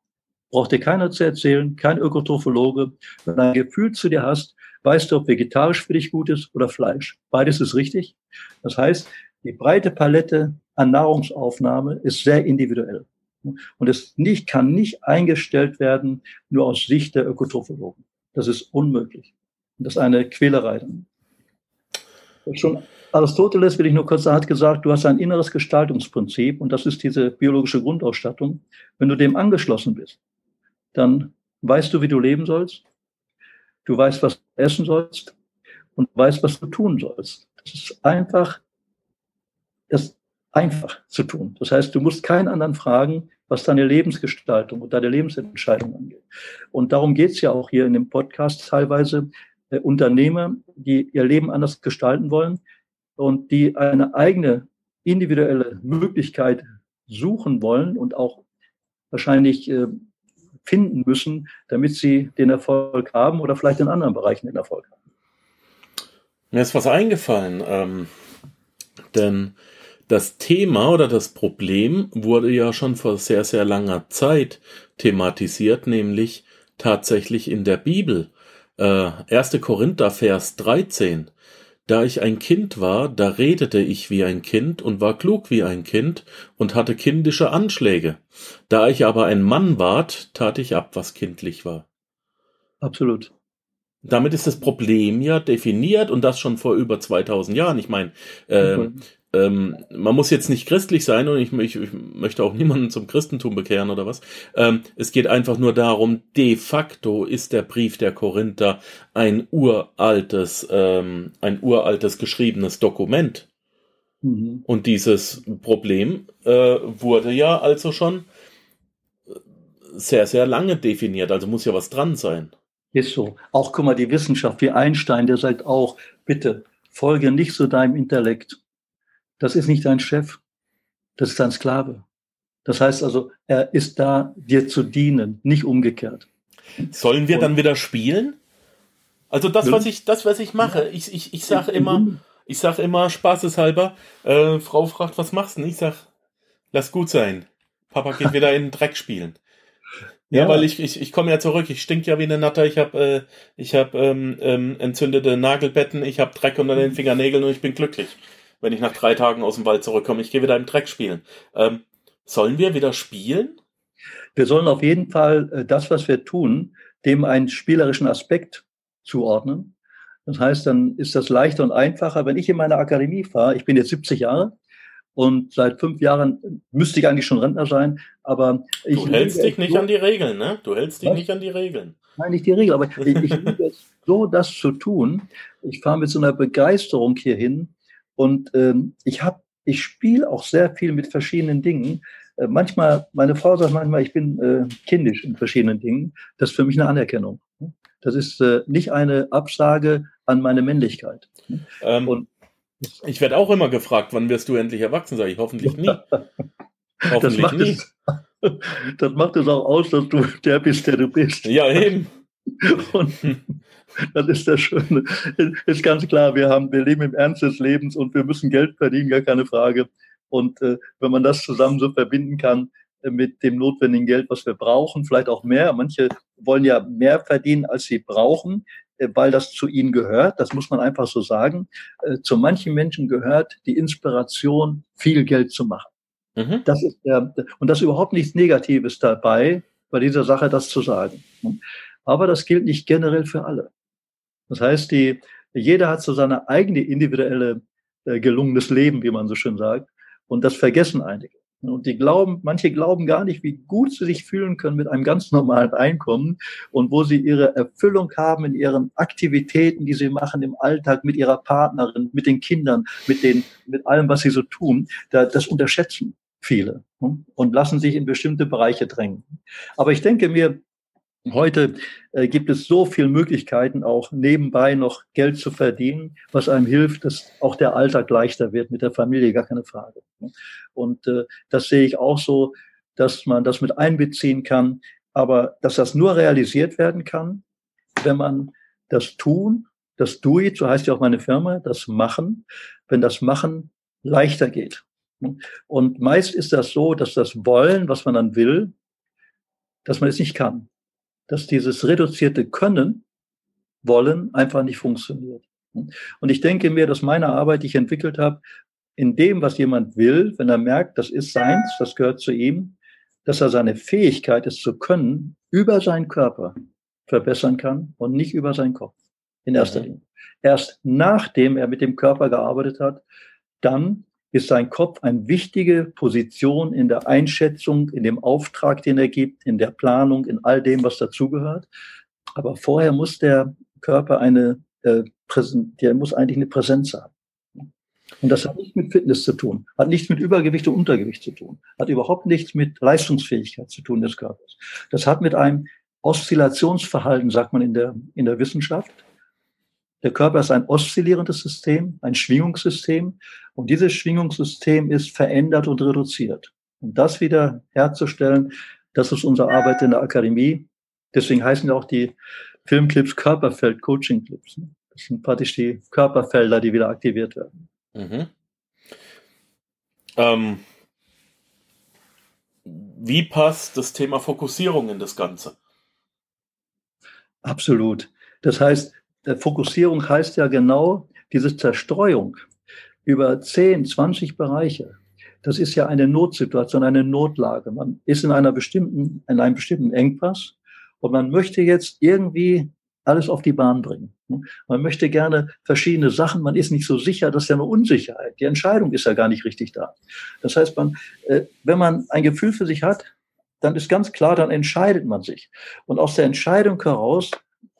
Braucht dir keiner zu erzählen, kein Ökotrophologe. Wenn du ein Gefühl zu dir hast, weißt du, ob vegetarisch für dich gut ist oder Fleisch. Beides ist richtig. Das heißt, die breite Palette an Nahrungsaufnahme ist sehr individuell. Und es nicht, kann nicht eingestellt werden nur aus Sicht der Ökotrophologen. Das ist unmöglich. Das ist eine Quälerei. Schon Aristoteles, will ich nur kurz sagen, hat gesagt, du hast ein inneres Gestaltungsprinzip und das ist diese biologische Grundausstattung. Wenn du dem angeschlossen bist, dann weißt du, wie du leben sollst, du weißt, was du essen sollst und weißt, was du tun sollst. Das ist einfach, das einfach zu tun. Das heißt, du musst keinen anderen fragen, was deine Lebensgestaltung und deine Lebensentscheidung angeht. Und darum geht's ja auch hier in dem Podcast teilweise. Äh, Unternehmer, die ihr Leben anders gestalten wollen und die eine eigene individuelle Möglichkeit suchen wollen und auch wahrscheinlich äh, finden müssen, damit sie den Erfolg haben oder vielleicht in anderen Bereichen den Erfolg haben. Mir ist was eingefallen, ähm, denn das Thema oder das Problem wurde ja schon vor sehr, sehr langer Zeit thematisiert, nämlich tatsächlich in der Bibel. Äh, 1. Korinther, Vers 13. Da ich ein Kind war, da redete ich wie ein Kind und war klug wie ein Kind und hatte kindische Anschläge. Da ich aber ein Mann ward, tat ich ab, was kindlich war. Absolut. Damit ist das Problem ja definiert und das schon vor über 2000 Jahren. Ich meine, äh, ähm, man muss jetzt nicht christlich sein und ich, ich, ich, möchte auch niemanden zum Christentum bekehren oder was. Ähm, es geht einfach nur darum, de facto ist der Brief der Korinther ein uraltes, ähm, ein uraltes geschriebenes Dokument. Mhm. Und dieses Problem äh, wurde ja also schon sehr, sehr lange definiert. Also muss ja was dran sein. Ist so. Auch guck mal, die Wissenschaft, wie Einstein, der sagt auch, bitte folge nicht so deinem Intellekt das ist nicht dein Chef, das ist dein Sklave. Das heißt also, er ist da, dir zu dienen, nicht umgekehrt. Sollen wir dann wieder spielen? Also das, was ich, das, was ich mache, ich, ich, ich sage immer, ich sage immer spaßeshalber, äh, Frau fragt, was machst du? Ich sag, lass gut sein. Papa geht wieder in den Dreck spielen. Ja, ja, weil ich, ich, ich komme ja zurück, ich stink ja wie eine Natter, ich habe äh, ich hab, ähm, ähm, entzündete Nagelbetten, ich habe Dreck unter den Fingernägeln und ich bin glücklich wenn ich nach drei Tagen aus dem Wald zurückkomme. Ich gehe wieder im Dreck spielen. Ähm, sollen wir wieder spielen? Wir sollen auf jeden Fall äh, das, was wir tun, dem einen spielerischen Aspekt zuordnen. Das heißt, dann ist das leichter und einfacher. Wenn ich in meine Akademie fahre, ich bin jetzt 70 Jahre und seit fünf Jahren müsste ich eigentlich schon Rentner sein, aber ich. Du hältst dich nicht so, an die Regeln, ne? Du hältst dich was? nicht an die Regeln. Nein, nicht die Regeln, aber ich, ich liebe es so, das zu tun. Ich fahre mit so einer Begeisterung hier hin und ähm, ich habe, ich spiele auch sehr viel mit verschiedenen Dingen. Äh, manchmal, meine Frau sagt manchmal, ich bin äh, kindisch in verschiedenen Dingen. Das ist für mich eine Anerkennung. Das ist äh, nicht eine Absage an meine Männlichkeit. Ähm, Und ich werde auch immer gefragt, wann wirst du endlich erwachsen? Sag ich hoffentlich nie. hoffentlich das macht nie. Es, das macht es auch aus, dass du der bist, der du bist. Ja, eben. Und das ist das Schöne. Ist ganz klar, wir haben, wir leben im Ernst des Lebens und wir müssen Geld verdienen, gar keine Frage. Und äh, wenn man das zusammen so verbinden kann äh, mit dem notwendigen Geld, was wir brauchen, vielleicht auch mehr. Manche wollen ja mehr verdienen, als sie brauchen, äh, weil das zu ihnen gehört. Das muss man einfach so sagen. Äh, zu manchen Menschen gehört die Inspiration, viel Geld zu machen. Mhm. Das ist der, und das ist überhaupt nichts Negatives dabei, bei dieser Sache das zu sagen. Aber das gilt nicht generell für alle. Das heißt, die, jeder hat so seine eigene individuelle äh, gelungenes Leben, wie man so schön sagt. Und das vergessen einige. Und die glauben, manche glauben gar nicht, wie gut sie sich fühlen können mit einem ganz normalen Einkommen und wo sie ihre Erfüllung haben in ihren Aktivitäten, die sie machen im Alltag mit ihrer Partnerin, mit den Kindern, mit den, mit allem, was sie so tun. Das unterschätzen viele hm, und lassen sich in bestimmte Bereiche drängen. Aber ich denke mir, Heute äh, gibt es so viele Möglichkeiten, auch nebenbei noch Geld zu verdienen, was einem hilft, dass auch der Alltag leichter wird mit der Familie, gar keine Frage. Und äh, das sehe ich auch so, dass man das mit einbeziehen kann, aber dass das nur realisiert werden kann, wenn man das Tun, das Do it, so heißt ja auch meine Firma, das Machen, wenn das Machen leichter geht. Und meist ist das so, dass das Wollen, was man dann will, dass man es nicht kann dass dieses reduzierte Können, Wollen einfach nicht funktioniert. Und ich denke mir, dass meine Arbeit, die ich entwickelt habe, in dem, was jemand will, wenn er merkt, das ist seins, das gehört zu ihm, dass er seine Fähigkeit, es zu können, über seinen Körper verbessern kann und nicht über seinen Kopf. In erster mhm. Linie. Erst nachdem er mit dem Körper gearbeitet hat, dann ist sein Kopf eine wichtige Position in der Einschätzung, in dem Auftrag, den er gibt, in der Planung, in all dem, was dazugehört. Aber vorher muss der Körper eine äh, Präsenz, der muss eigentlich eine Präsenz haben. Und das hat nichts mit Fitness zu tun, hat nichts mit Übergewicht und Untergewicht zu tun, hat überhaupt nichts mit Leistungsfähigkeit zu tun des Körpers. Das hat mit einem Oszillationsverhalten, sagt man in der, in der Wissenschaft, der Körper ist ein oszillierendes System, ein Schwingungssystem. Und dieses Schwingungssystem ist verändert und reduziert. Und das wieder herzustellen, das ist unsere Arbeit in der Akademie. Deswegen heißen ja auch die Filmclips Körperfeld-Coaching-Clips. Das sind praktisch die Körperfelder, die wieder aktiviert werden. Mhm. Ähm, wie passt das Thema Fokussierung in das Ganze? Absolut. Das heißt, Fokussierung heißt ja genau diese Zerstreuung über 10, 20 Bereiche. Das ist ja eine Notsituation, eine Notlage. Man ist in einer bestimmten, in einem bestimmten Engpass und man möchte jetzt irgendwie alles auf die Bahn bringen. Man möchte gerne verschiedene Sachen, man ist nicht so sicher, das ist ja eine Unsicherheit. Die Entscheidung ist ja gar nicht richtig da. Das heißt, man, äh, wenn man ein Gefühl für sich hat, dann ist ganz klar, dann entscheidet man sich. Und aus der Entscheidung heraus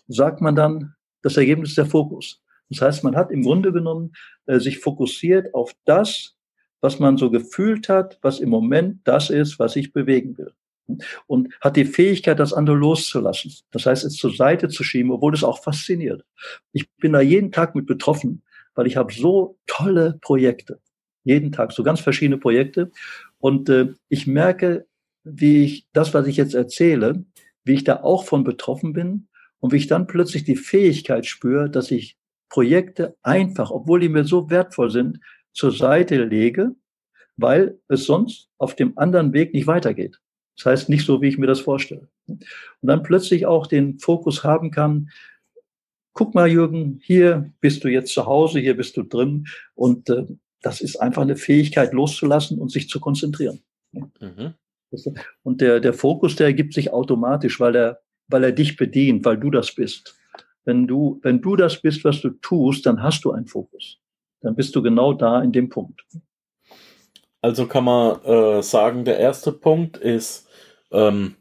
sagt man dann, das Ergebnis der Fokus. Das heißt, man hat im Grunde genommen äh, sich fokussiert auf das, was man so gefühlt hat, was im Moment das ist, was ich bewegen will. Und hat die Fähigkeit, das andere loszulassen. Das heißt, es zur Seite zu schieben, obwohl es auch fasziniert. Ich bin da jeden Tag mit betroffen, weil ich habe so tolle Projekte. Jeden Tag, so ganz verschiedene Projekte. Und äh, ich merke, wie ich das, was ich jetzt erzähle, wie ich da auch von betroffen bin und wie ich dann plötzlich die Fähigkeit spüre, dass ich Projekte einfach, obwohl die mir so wertvoll sind, zur Seite lege, weil es sonst auf dem anderen Weg nicht weitergeht. Das heißt nicht so, wie ich mir das vorstelle. Und dann plötzlich auch den Fokus haben kann, guck mal, Jürgen, hier bist du jetzt zu Hause, hier bist du drin. Und äh, das ist einfach eine Fähigkeit loszulassen und sich zu konzentrieren. Mhm. Und der, der Fokus, der ergibt sich automatisch, weil er weil er dich bedient, weil du das bist. Wenn du, wenn du das bist, was du tust, dann hast du einen Fokus. Dann bist du genau da in dem Punkt. Also kann man äh, sagen, der erste Punkt ist, ähm,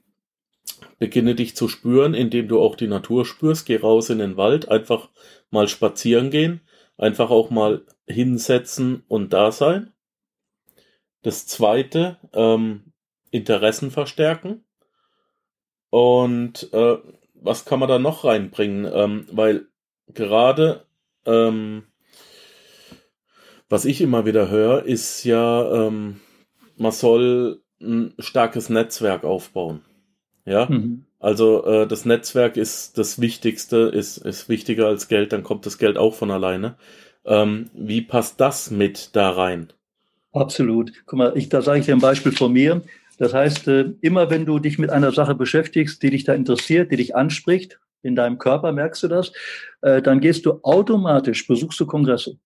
beginne dich zu spüren, indem du auch die Natur spürst. Geh raus in den Wald, einfach mal spazieren gehen, einfach auch mal hinsetzen und da sein. Das zweite, ähm, Interessen verstärken. Und äh, was kann man da noch reinbringen? Ähm, weil gerade ähm, was ich immer wieder höre, ist ja, ähm, man soll ein starkes Netzwerk aufbauen. Ja, mhm. also äh, das Netzwerk ist das Wichtigste, ist, ist wichtiger als Geld, dann kommt das Geld auch von alleine. Ähm, wie passt das mit da rein? Absolut. Guck mal, ich, da sage ich dir ein Beispiel von mir. Das heißt, äh, immer wenn du dich mit einer Sache beschäftigst, die dich da interessiert, die dich anspricht, in deinem Körper merkst du das, äh, dann gehst du automatisch, besuchst du Kongresse.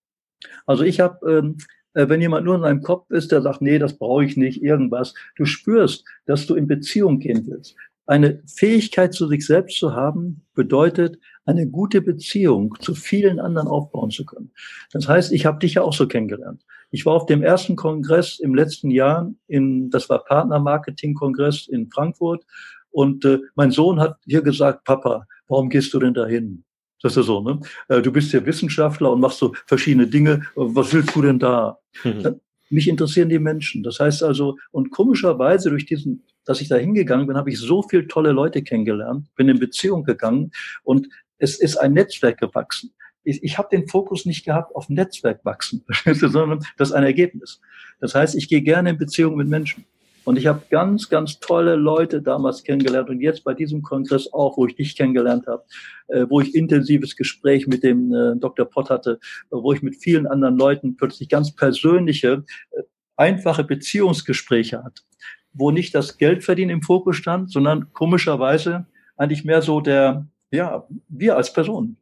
Also ich habe ähm, äh, wenn jemand nur in einem Kopf ist, der sagt, nee, das brauche ich nicht, irgendwas. Du spürst, dass du in Beziehung gehen willst. Eine Fähigkeit zu sich selbst zu haben, bedeutet, eine gute Beziehung zu vielen anderen aufbauen zu können. Das heißt, ich habe dich ja auch so kennengelernt. Ich war auf dem ersten Kongress im letzten Jahr, in, das war Partner-Marketing-Kongress in Frankfurt. Und äh, mein Sohn hat hier gesagt, Papa, warum gehst du denn dahin? Das ist so, ne? Äh, du bist ja Wissenschaftler und machst so verschiedene Dinge. Was willst du denn da? Mhm. Mich interessieren die Menschen. Das heißt also, und komischerweise durch diesen, dass ich da hingegangen bin, habe ich so viele tolle Leute kennengelernt, bin in Beziehung gegangen und es ist ein Netzwerk gewachsen. Ich, ich habe den Fokus nicht gehabt auf Netzwerk wachsen, sondern das ist ein Ergebnis. Das heißt, ich gehe gerne in Beziehung mit Menschen. Und ich habe ganz, ganz tolle Leute damals kennengelernt und jetzt bei diesem Kongress auch, wo ich dich kennengelernt habe, äh, wo ich intensives Gespräch mit dem äh, Dr. Pott hatte, wo ich mit vielen anderen Leuten plötzlich ganz persönliche, äh, einfache Beziehungsgespräche hatte, wo nicht das Geldverdienen im Fokus stand, sondern komischerweise eigentlich mehr so der, ja, wir als Personen.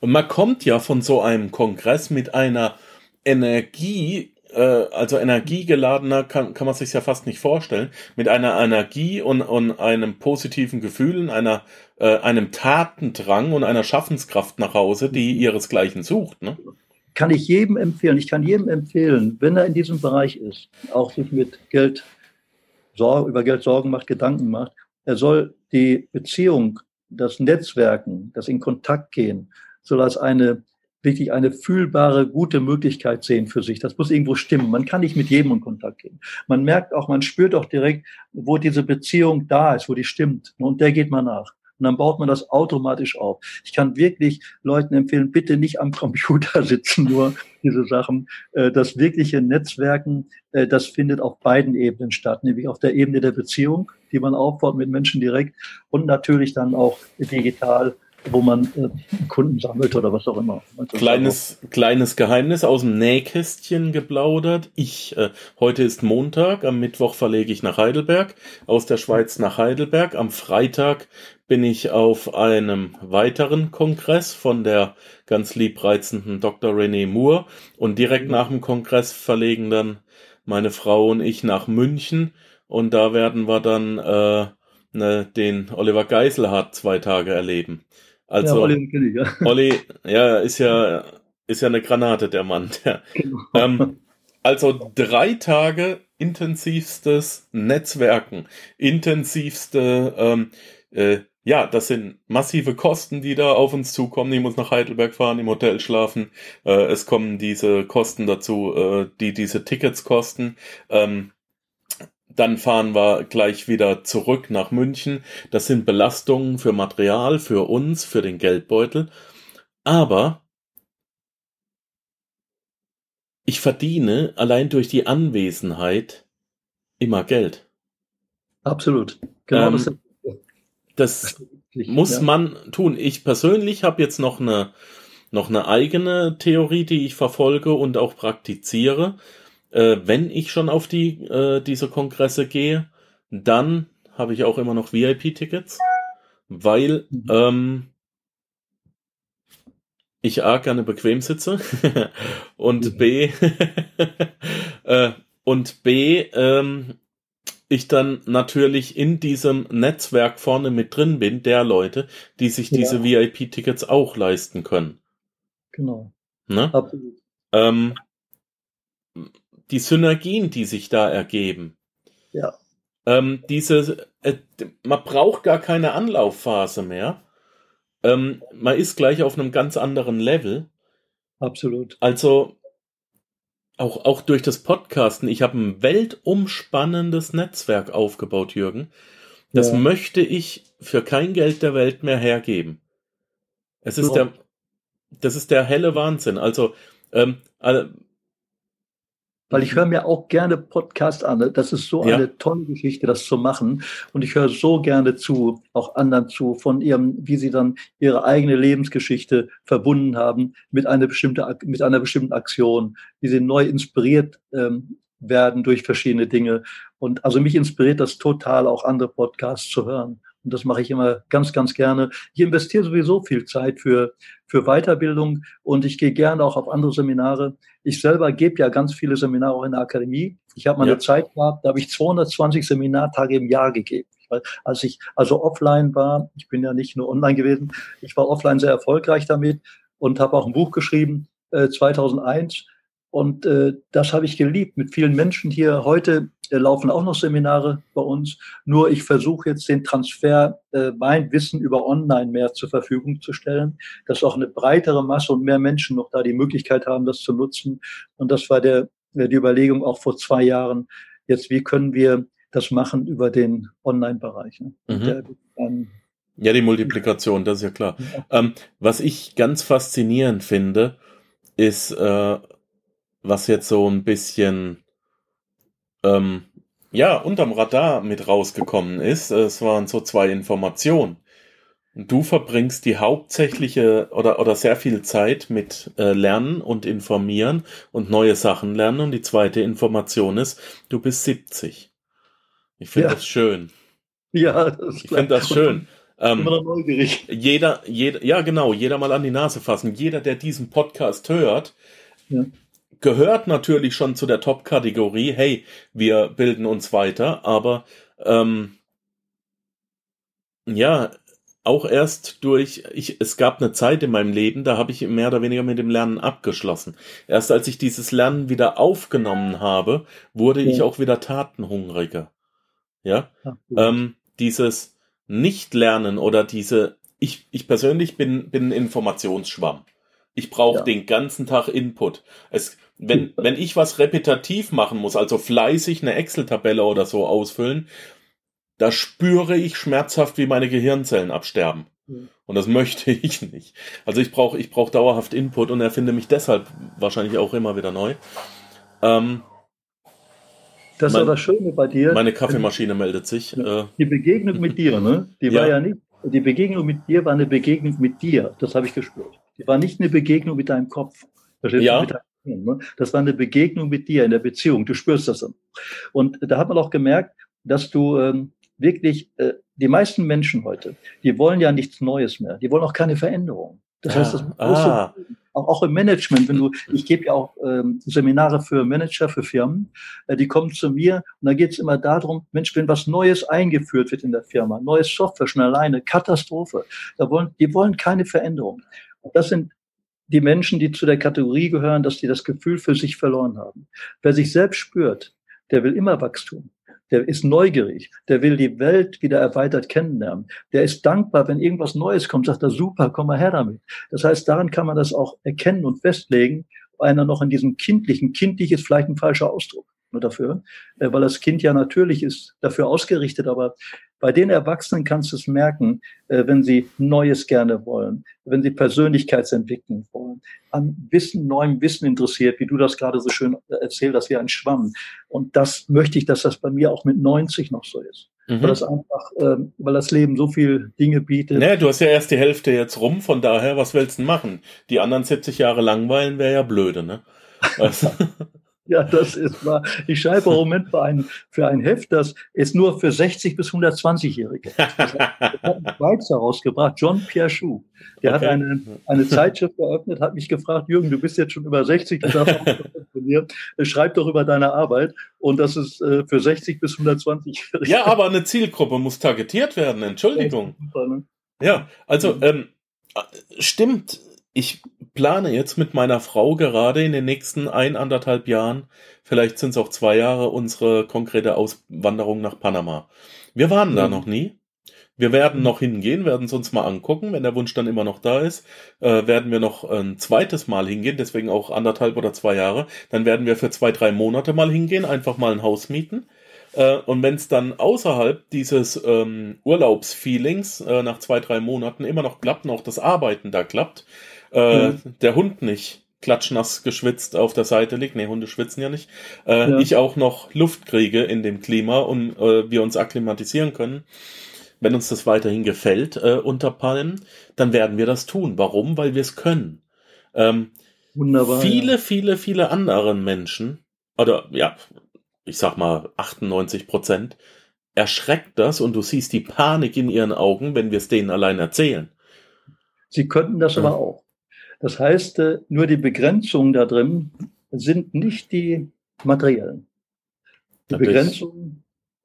Und man kommt ja von so einem Kongress mit einer Energie, äh, also energiegeladener kann, kann man sich ja fast nicht vorstellen, mit einer Energie und, und einem positiven Gefühl, einer, äh, einem Tatendrang und einer Schaffenskraft nach Hause, die ihresgleichen sucht. Ne? Kann ich jedem empfehlen. Ich kann jedem empfehlen, wenn er in diesem Bereich ist, auch sich mit Geld Sorge, über Geld Sorgen macht, Gedanken macht, er soll die Beziehung, das Netzwerken, das in Kontakt gehen, soll als eine wirklich eine fühlbare, gute Möglichkeit sehen für sich. Das muss irgendwo stimmen. Man kann nicht mit jedem in Kontakt gehen. Man merkt auch, man spürt auch direkt, wo diese Beziehung da ist, wo die stimmt. Und der geht man nach. Und dann baut man das automatisch auf. Ich kann wirklich Leuten empfehlen, bitte nicht am Computer sitzen, nur diese Sachen. Äh, das wirkliche Netzwerken, äh, das findet auf beiden Ebenen statt, nämlich auf der Ebene der Beziehung, die man aufbaut mit Menschen direkt und natürlich dann auch digital wo man äh, Kunden sammelt oder was auch immer. Also kleines, kleines Geheimnis aus dem Nähkästchen geplaudert. Ich, äh, heute ist Montag, am Mittwoch verlege ich nach Heidelberg, aus der Schweiz nach Heidelberg. Am Freitag bin ich auf einem weiteren Kongress von der ganz liebreizenden Dr. René Moore und direkt nach dem Kongress verlegen dann meine Frau und ich nach München und da werden wir dann äh, ne, den Oliver Geiselhardt zwei Tage erleben. Also, ja, Olli ich, ja. Olli, ja, ist ja, ist ja eine Granate, der Mann. Der, genau. ähm, also drei Tage intensivstes Netzwerken, intensivste, ähm, äh, ja, das sind massive Kosten, die da auf uns zukommen. Ich muss nach Heidelberg fahren, im Hotel schlafen. Äh, es kommen diese Kosten dazu, äh, die diese Tickets kosten. Ähm, dann fahren wir gleich wieder zurück nach München. Das sind Belastungen für Material, für uns, für den Geldbeutel. Aber ich verdiene allein durch die Anwesenheit immer Geld. Absolut. Genau ähm, das, muss man tun. Ich persönlich habe jetzt noch eine, noch eine eigene Theorie, die ich verfolge und auch praktiziere äh, wenn ich schon auf die äh, diese Kongresse gehe, dann habe ich auch immer noch VIP-Tickets, weil mhm. ähm, ich A gerne bequem sitze und mhm. B äh, und B ähm, ich dann natürlich in diesem Netzwerk vorne mit drin bin, der Leute, die sich ja. diese VIP-Tickets auch leisten können. Genau. Ne? Absolut. Ähm, die Synergien, die sich da ergeben. Ja. Ähm, diese, äh, man braucht gar keine Anlaufphase mehr. Ähm, man ist gleich auf einem ganz anderen Level. Absolut. Also auch, auch durch das Podcasten. Ich habe ein weltumspannendes Netzwerk aufgebaut, Jürgen. Das ja. möchte ich für kein Geld der Welt mehr hergeben. Es ist so. der, das ist der helle Wahnsinn. Also, ähm, weil ich höre mir auch gerne Podcasts an. Das ist so ja. eine tolle Geschichte, das zu machen. Und ich höre so gerne zu, auch anderen zu, von ihrem, wie sie dann ihre eigene Lebensgeschichte verbunden haben mit einer bestimmten, mit einer bestimmten Aktion, wie sie neu inspiriert ähm, werden durch verschiedene Dinge. Und also mich inspiriert das total, auch andere Podcasts zu hören. Und das mache ich immer ganz, ganz gerne. Ich investiere sowieso viel Zeit für, für Weiterbildung und ich gehe gerne auch auf andere Seminare. Ich selber gebe ja ganz viele Seminare auch in der Akademie. Ich habe mal ja. eine Zeit gehabt, da habe ich 220 Seminartage im Jahr gegeben. Als ich also offline war, ich bin ja nicht nur online gewesen, ich war offline sehr erfolgreich damit und habe auch ein Buch geschrieben, äh, 2001 und äh, das habe ich geliebt mit vielen Menschen hier. Heute laufen auch noch Seminare bei uns. Nur ich versuche jetzt den Transfer, äh, mein Wissen über Online mehr zur Verfügung zu stellen, dass auch eine breitere Masse und mehr Menschen noch da die Möglichkeit haben, das zu nutzen. Und das war der, äh, die Überlegung auch vor zwei Jahren. Jetzt, wie können wir das machen über den Online-Bereich? Ne? Mhm. ja, die Multiplikation, das ist ja klar. Ja. Ähm, was ich ganz faszinierend finde, ist, äh, was jetzt so ein bisschen ähm, ja unterm Radar mit rausgekommen ist. Es waren so zwei Informationen. Du verbringst die hauptsächliche oder, oder sehr viel Zeit mit äh, Lernen und Informieren und neue Sachen lernen. Und die zweite Information ist, du bist 70. Ich finde ja. das schön. Ja, das ich finde das schön. Ähm. Jeder, jeder, ja genau, jeder mal an die Nase fassen. Jeder, der diesen Podcast hört, ja gehört natürlich schon zu der Top-Kategorie, hey, wir bilden uns weiter, aber ähm, ja, auch erst durch, ich, es gab eine Zeit in meinem Leben, da habe ich mehr oder weniger mit dem Lernen abgeschlossen. Erst als ich dieses Lernen wieder aufgenommen habe, wurde ja. ich auch wieder tatenhungriger. Ja, Ach, ähm, dieses Nicht-Lernen oder diese, ich, ich persönlich bin, bin ein Informationsschwamm. Ich brauche ja. den ganzen Tag Input. Es, wenn, wenn ich was repetitiv machen muss, also fleißig eine Excel-Tabelle oder so ausfüllen, da spüre ich schmerzhaft, wie meine Gehirnzellen absterben. Mhm. Und das möchte ich nicht. Also ich brauche ich brauch dauerhaft Input und erfinde mich deshalb wahrscheinlich auch immer wieder neu. Ähm, das mein, ist das Schöne bei dir. Meine Kaffeemaschine meldet sich. Äh. Die Begegnung mit dir, ne? Die war ja. ja nicht. Die Begegnung mit dir war eine Begegnung mit dir. Das habe ich gespürt. Die war nicht eine Begegnung mit deinem Kopf. Ja. Du? Ne? Das war eine Begegnung mit dir in der Beziehung. Du spürst das dann. Und da hat man auch gemerkt, dass du ähm, wirklich, äh, die meisten Menschen heute, die wollen ja nichts Neues mehr. Die wollen auch keine Veränderung. Das heißt, das ah, große, ah. auch, auch im Management, wenn du, ich gebe ja auch ähm, Seminare für Manager, für Firmen, äh, die kommen zu mir und da geht es immer darum, Mensch, wenn was Neues eingeführt wird in der Firma, neues Software schon alleine, Katastrophe. Da wollen, die wollen keine Veränderung. Und das sind die Menschen, die zu der Kategorie gehören, dass die das Gefühl für sich verloren haben. Wer sich selbst spürt, der will immer Wachstum. Der ist neugierig. Der will die Welt wieder erweitert kennenlernen. Der ist dankbar, wenn irgendwas Neues kommt, sagt er, super, komm mal her damit. Das heißt, daran kann man das auch erkennen und festlegen, einer noch in diesem kindlichen, kindlich ist vielleicht ein falscher Ausdruck nur dafür, äh, weil das Kind ja natürlich ist dafür ausgerichtet, aber bei den Erwachsenen kannst du es merken, äh, wenn sie Neues gerne wollen, wenn sie Persönlichkeitsentwicklung wollen, an Wissen, neuem Wissen interessiert, wie du das gerade so schön erzählt hast, wie ein Schwamm. Und das möchte ich, dass das bei mir auch mit 90 noch so ist. Mhm. Weil das einfach, ähm, weil das Leben so viel Dinge bietet. Naja, du hast ja erst die Hälfte jetzt rum, von daher, was willst du denn machen? Die anderen 70 Jahre langweilen wäre ja blöde, ne? Also. Ja, das ist wahr. Ich schreibe im Moment für ein, für ein Heft, das ist nur für 60 bis 120-Jährige. Das hat ein Schweizer rausgebracht, John Pierre Chou. Der okay. hat eine, eine Zeitschrift geöffnet, hat mich gefragt, Jürgen, du bist jetzt schon über 60, du darfst auch von mir. Schreib doch über deine Arbeit. Und das ist äh, für 60 bis 120-Jährige. Ja, aber eine Zielgruppe muss targetiert werden, Entschuldigung. Ja, ne? ja also ähm, stimmt ich plane jetzt mit meiner Frau gerade in den nächsten ein, anderthalb Jahren, vielleicht sind es auch zwei Jahre, unsere konkrete Auswanderung nach Panama. Wir waren mhm. da noch nie. Wir werden noch hingehen, werden es uns mal angucken. Wenn der Wunsch dann immer noch da ist, äh, werden wir noch ein zweites Mal hingehen, deswegen auch anderthalb oder zwei Jahre. Dann werden wir für zwei, drei Monate mal hingehen, einfach mal ein Haus mieten. Äh, und wenn es dann außerhalb dieses ähm, Urlaubsfeelings äh, nach zwei, drei Monaten immer noch klappt und auch das Arbeiten da klappt, äh, mhm. der Hund nicht klatschnass geschwitzt auf der Seite liegt. Nee, Hunde schwitzen ja nicht. Äh, ja. Ich auch noch Luft kriege in dem Klima und äh, wir uns akklimatisieren können. Wenn uns das weiterhin gefällt äh, unter Palmen, dann werden wir das tun. Warum? Weil wir es können. Ähm, Wunderbar. Viele, ja. viele, viele andere Menschen, oder ja, ich sag mal 98 Prozent, erschreckt das und du siehst die Panik in ihren Augen, wenn wir es denen allein erzählen. Sie könnten das ja. aber auch. Das heißt, äh, nur die Begrenzungen da drin sind nicht die materiellen. Die Begrenzungen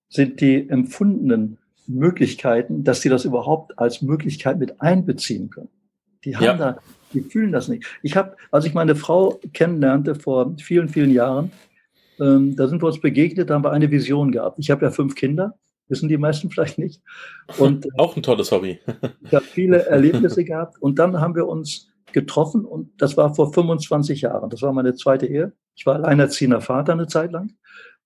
sind die empfundenen Möglichkeiten, dass sie das überhaupt als Möglichkeit mit einbeziehen können. Die haben ja. da, die fühlen das nicht. Ich habe, als ich meine Frau kennenlernte vor vielen, vielen Jahren, ähm, da sind wir uns begegnet, da haben wir eine Vision gehabt. Ich habe ja fünf Kinder wissen die meisten vielleicht nicht. Und, äh, Auch ein tolles Hobby. ich habe viele Erlebnisse gehabt und dann haben wir uns getroffen und das war vor 25 Jahren. Das war meine zweite Ehe. Ich war alleinerziehender Vater eine Zeit lang.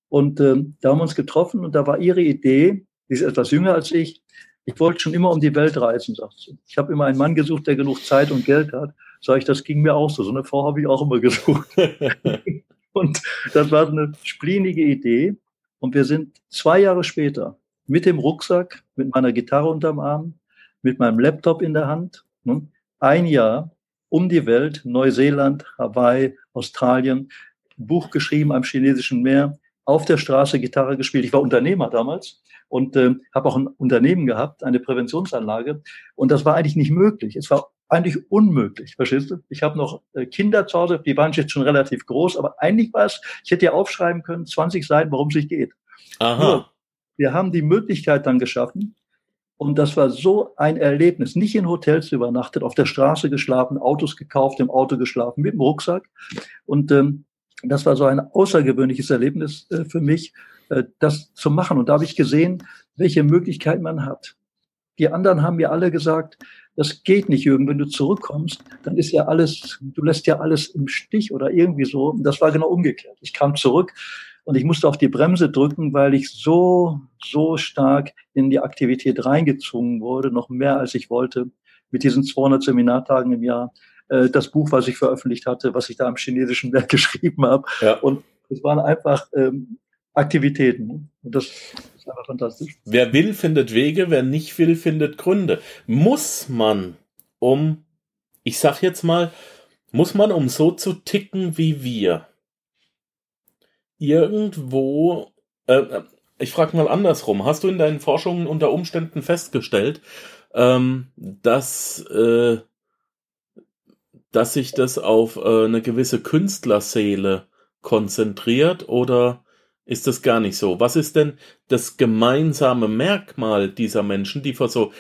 Und ähm, da haben wir uns getroffen und da war ihre Idee, sie ist etwas jünger als ich, ich wollte schon immer um die Welt reisen, sagt sie. Ich habe immer einen Mann gesucht, der genug Zeit und Geld hat. Sag ich, das ging mir auch so. So eine Frau habe ich auch immer gesucht. und das war eine splinige Idee. Und wir sind zwei Jahre später mit dem Rucksack, mit meiner Gitarre unterm Arm, mit meinem Laptop in der Hand, ne, ein Jahr um die Welt, Neuseeland, Hawaii, Australien, Buch geschrieben am chinesischen Meer, auf der Straße Gitarre gespielt. Ich war Unternehmer damals und äh, habe auch ein Unternehmen gehabt, eine Präventionsanlage. Und das war eigentlich nicht möglich. Es war eigentlich unmöglich, verstehst du? Ich habe noch äh, Kinder zu Hause, die waren jetzt schon relativ groß, aber eigentlich war es, ich hätte ja aufschreiben können, 20 Seiten, worum es sich geht. Aha. Nur, wir haben die Möglichkeit dann geschaffen, und das war so ein Erlebnis. Nicht in Hotels übernachtet, auf der Straße geschlafen, Autos gekauft, im Auto geschlafen, mit dem Rucksack. Und ähm, das war so ein außergewöhnliches Erlebnis äh, für mich, äh, das zu machen. Und da habe ich gesehen, welche Möglichkeiten man hat. Die anderen haben mir alle gesagt, das geht nicht, Jürgen, wenn du zurückkommst, dann ist ja alles, du lässt ja alles im Stich oder irgendwie so. Und das war genau umgekehrt. Ich kam zurück und ich musste auf die Bremse drücken, weil ich so, so stark in die Aktivität reingezwungen wurde, noch mehr als ich wollte, mit diesen 200 Seminartagen im Jahr. Äh, das Buch, was ich veröffentlicht hatte, was ich da am chinesischen Werk geschrieben habe. Ja. Und es waren einfach ähm, Aktivitäten. Und das ist einfach fantastisch. Wer will, findet Wege, wer nicht will, findet Gründe. Muss man, um, ich sag jetzt mal, muss man, um so zu ticken wie wir, irgendwo, äh, äh ich frage mal andersrum, hast du in deinen Forschungen unter Umständen festgestellt, ähm, dass, äh, dass sich das auf äh, eine gewisse Künstlerseele konzentriert oder ist das gar nicht so? Was ist denn das gemeinsame Merkmal dieser Menschen, die vor so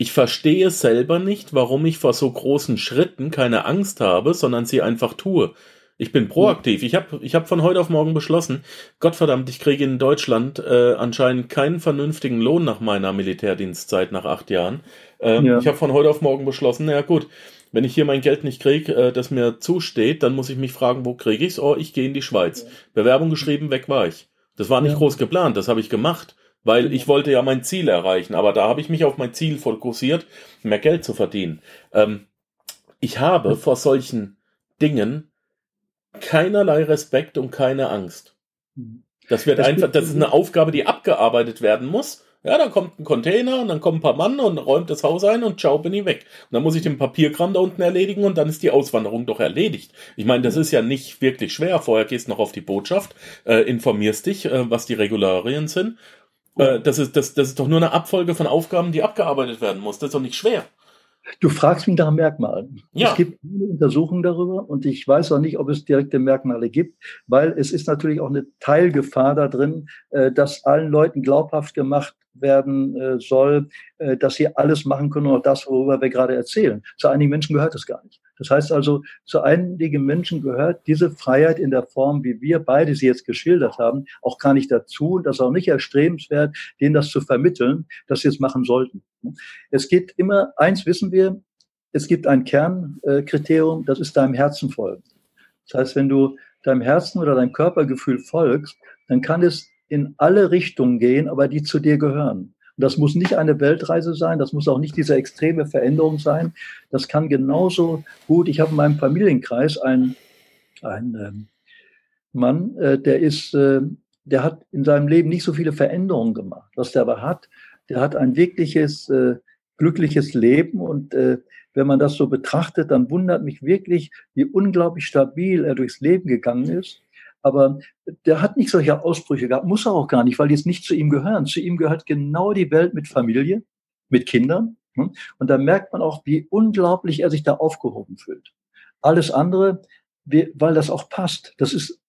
ich verstehe selber nicht, warum ich vor so großen Schritten keine Angst habe, sondern sie einfach tue. Ich bin proaktiv. Ich habe ich hab von heute auf morgen beschlossen, Gottverdammt, ich kriege in Deutschland äh, anscheinend keinen vernünftigen Lohn nach meiner Militärdienstzeit nach acht Jahren. Ähm, ja. Ich habe von heute auf morgen beschlossen, naja gut, wenn ich hier mein Geld nicht kriege, äh, das mir zusteht, dann muss ich mich fragen, wo kriege ich's? Oh, ich gehe in die Schweiz. Bewerbung geschrieben, weg war ich. Das war nicht ja. groß geplant, das habe ich gemacht, weil ich wollte ja mein Ziel erreichen, aber da habe ich mich auf mein Ziel fokussiert, mehr Geld zu verdienen. Ähm, ich habe vor solchen Dingen keinerlei Respekt und keine Angst. Mhm. Das wird das einfach, das ist eine Aufgabe, die abgearbeitet werden muss. Ja, dann kommt ein Container und dann kommen ein paar Mann und räumt das Haus ein und ciao, bin ich weg. Und dann muss ich den Papierkram da unten erledigen und dann ist die Auswanderung doch erledigt. Ich meine, das ist ja nicht wirklich schwer. Vorher gehst du noch auf die Botschaft, äh, informierst dich, äh, was die Regularien sind. Äh, das, ist, das, das ist doch nur eine Abfolge von Aufgaben, die abgearbeitet werden muss. Das ist doch nicht schwer. Du fragst mich nach Merkmalen. Ja. Es gibt viele Untersuchungen darüber und ich weiß auch nicht, ob es direkte Merkmale gibt, weil es ist natürlich auch eine Teilgefahr da drin, äh, dass allen Leuten glaubhaft gemacht werden äh, soll, äh, dass sie alles machen können, auch das, worüber wir gerade erzählen. Zu einigen Menschen gehört das gar nicht. Das heißt also, zu einigen Menschen gehört diese Freiheit in der Form, wie wir beide sie jetzt geschildert haben, auch gar nicht dazu und das ist auch nicht erstrebenswert, denen das zu vermitteln, dass sie es machen sollten. Es geht immer, eins wissen wir, es gibt ein Kernkriterium, das ist deinem Herzen folgen. Das heißt, wenn du deinem Herzen oder deinem Körpergefühl folgst, dann kann es in alle Richtungen gehen, aber die zu dir gehören. Und das muss nicht eine Weltreise sein, das muss auch nicht diese extreme Veränderung sein. Das kann genauso gut. Ich habe in meinem Familienkreis einen, einen ähm, Mann, äh, der ist, äh, der hat in seinem Leben nicht so viele Veränderungen gemacht. Was der aber hat, der hat ein wirkliches äh, glückliches Leben und äh, wenn man das so betrachtet, dann wundert mich wirklich, wie unglaublich stabil er durchs Leben gegangen ist Aber der hat nicht solche Ausbrüche gehabt, muss er auch gar nicht, weil die jetzt nicht zu ihm gehören. Zu ihm gehört genau die Welt mit Familie, mit Kindern. Hm? Und da merkt man auch, wie unglaublich er sich da aufgehoben fühlt. Alles andere, weil das auch passt. Das ist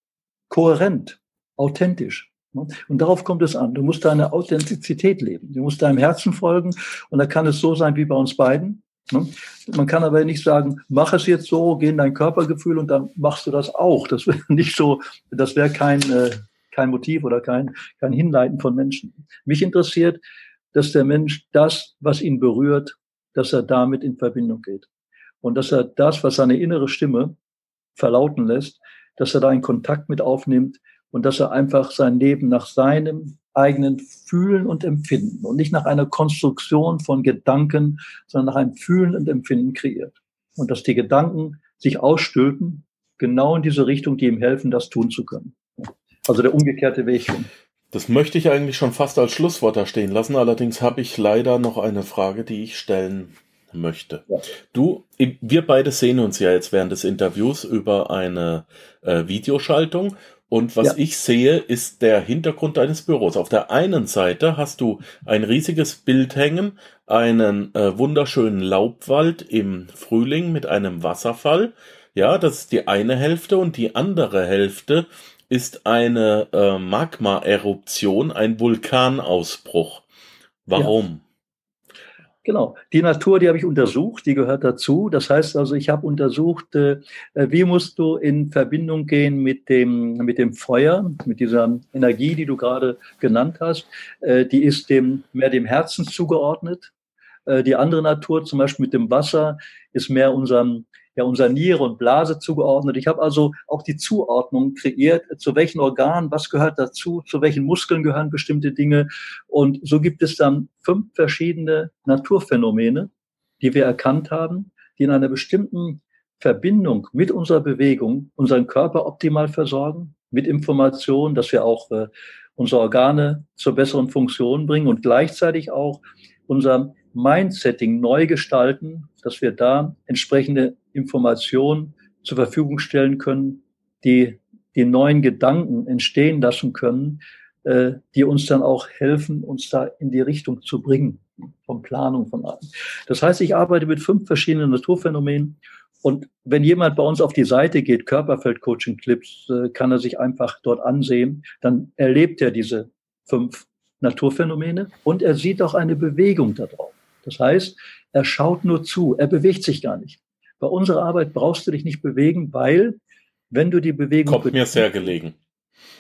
kohärent, authentisch. Hm? Und darauf kommt es an. Du musst deine Authentizität leben. Du musst deinem Herzen folgen. Und da kann es so sein wie bei uns beiden. Hm? Man kann aber nicht sagen, mach es jetzt so, geh in dein Körpergefühl und dann machst du das auch. Das wäre nicht so, das wäre kein, äh, kein Motiv oder kein, kein Hinleiten von Menschen. Mich interessiert, dass der Mensch das, was ihn berührt, dass er damit in Verbindung geht. Und dass er das, was seine innere Stimme verlauten lässt, dass er da einen Kontakt mit aufnimmt und dass er einfach sein Leben nach seinem eigenen Fühlen und Empfinden und nicht nach einer Konstruktion von Gedanken, sondern nach einem Fühlen und Empfinden kreiert. Und dass die Gedanken sich ausstülpen, genau in diese Richtung, die ihm helfen, das tun zu können. Also der umgekehrte Weg. Das möchte ich eigentlich schon fast als Schlusswort da stehen lassen. Allerdings habe ich leider noch eine Frage, die ich stellen möchte. Ja. Du, wir beide sehen uns ja jetzt während des Interviews über eine äh, Videoschaltung und was ja. ich sehe, ist der Hintergrund deines Büros. Auf der einen Seite hast du ein riesiges Bild hängen, einen äh, wunderschönen Laubwald im Frühling mit einem Wasserfall. Ja, das ist die eine Hälfte und die andere Hälfte ist eine äh, Magma-Eruption, ein Vulkanausbruch. Warum? Ja. Genau. Die Natur, die habe ich untersucht, die gehört dazu. Das heißt also, ich habe untersucht, äh, wie musst du in Verbindung gehen mit dem, mit dem Feuer, mit dieser Energie, die du gerade genannt hast. Äh, die ist dem, mehr dem Herzen zugeordnet. Äh, die andere Natur, zum Beispiel mit dem Wasser, ist mehr unserem ja unserer Niere und Blase zugeordnet. Ich habe also auch die Zuordnung kreiert, zu welchen Organen, was gehört dazu, zu welchen Muskeln gehören bestimmte Dinge. Und so gibt es dann fünf verschiedene Naturphänomene, die wir erkannt haben, die in einer bestimmten Verbindung mit unserer Bewegung unseren Körper optimal versorgen, mit Informationen, dass wir auch äh, unsere Organe zur besseren Funktion bringen und gleichzeitig auch unser Mindsetting neu gestalten, dass wir da entsprechende Informationen zur Verfügung stellen können, die die neuen Gedanken entstehen lassen können, äh, die uns dann auch helfen, uns da in die Richtung zu bringen, von Planung, von allem. Das heißt, ich arbeite mit fünf verschiedenen Naturphänomenen und wenn jemand bei uns auf die Seite geht, Körperfeld-Coaching-Clips, äh, kann er sich einfach dort ansehen, dann erlebt er diese fünf Naturphänomene und er sieht auch eine Bewegung darauf. Das heißt, er schaut nur zu, er bewegt sich gar nicht. Bei unserer Arbeit brauchst du dich nicht bewegen, weil wenn du die Bewegung... Kommt mir sehr gelegen.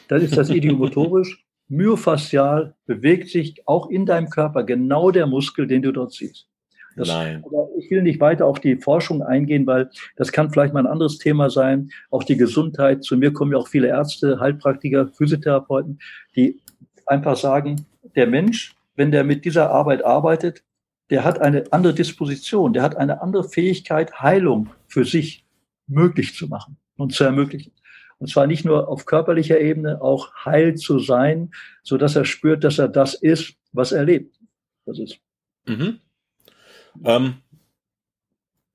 Dann ist das idiomotorisch. Myofaszial bewegt sich auch in deinem Körper genau der Muskel, den du dort siehst. Das, Nein. ich will nicht weiter auf die Forschung eingehen, weil das kann vielleicht mal ein anderes Thema sein. Auch die Gesundheit. Zu mir kommen ja auch viele Ärzte, Heilpraktiker, Physiotherapeuten, die einfach sagen, der Mensch, wenn der mit dieser Arbeit arbeitet, der hat eine andere Disposition, der hat eine andere Fähigkeit, Heilung für sich möglich zu machen und zu ermöglichen. Und zwar nicht nur auf körperlicher Ebene, auch heil zu sein, so dass er spürt, dass er das ist, was er lebt. Das ist. Mhm. Ähm,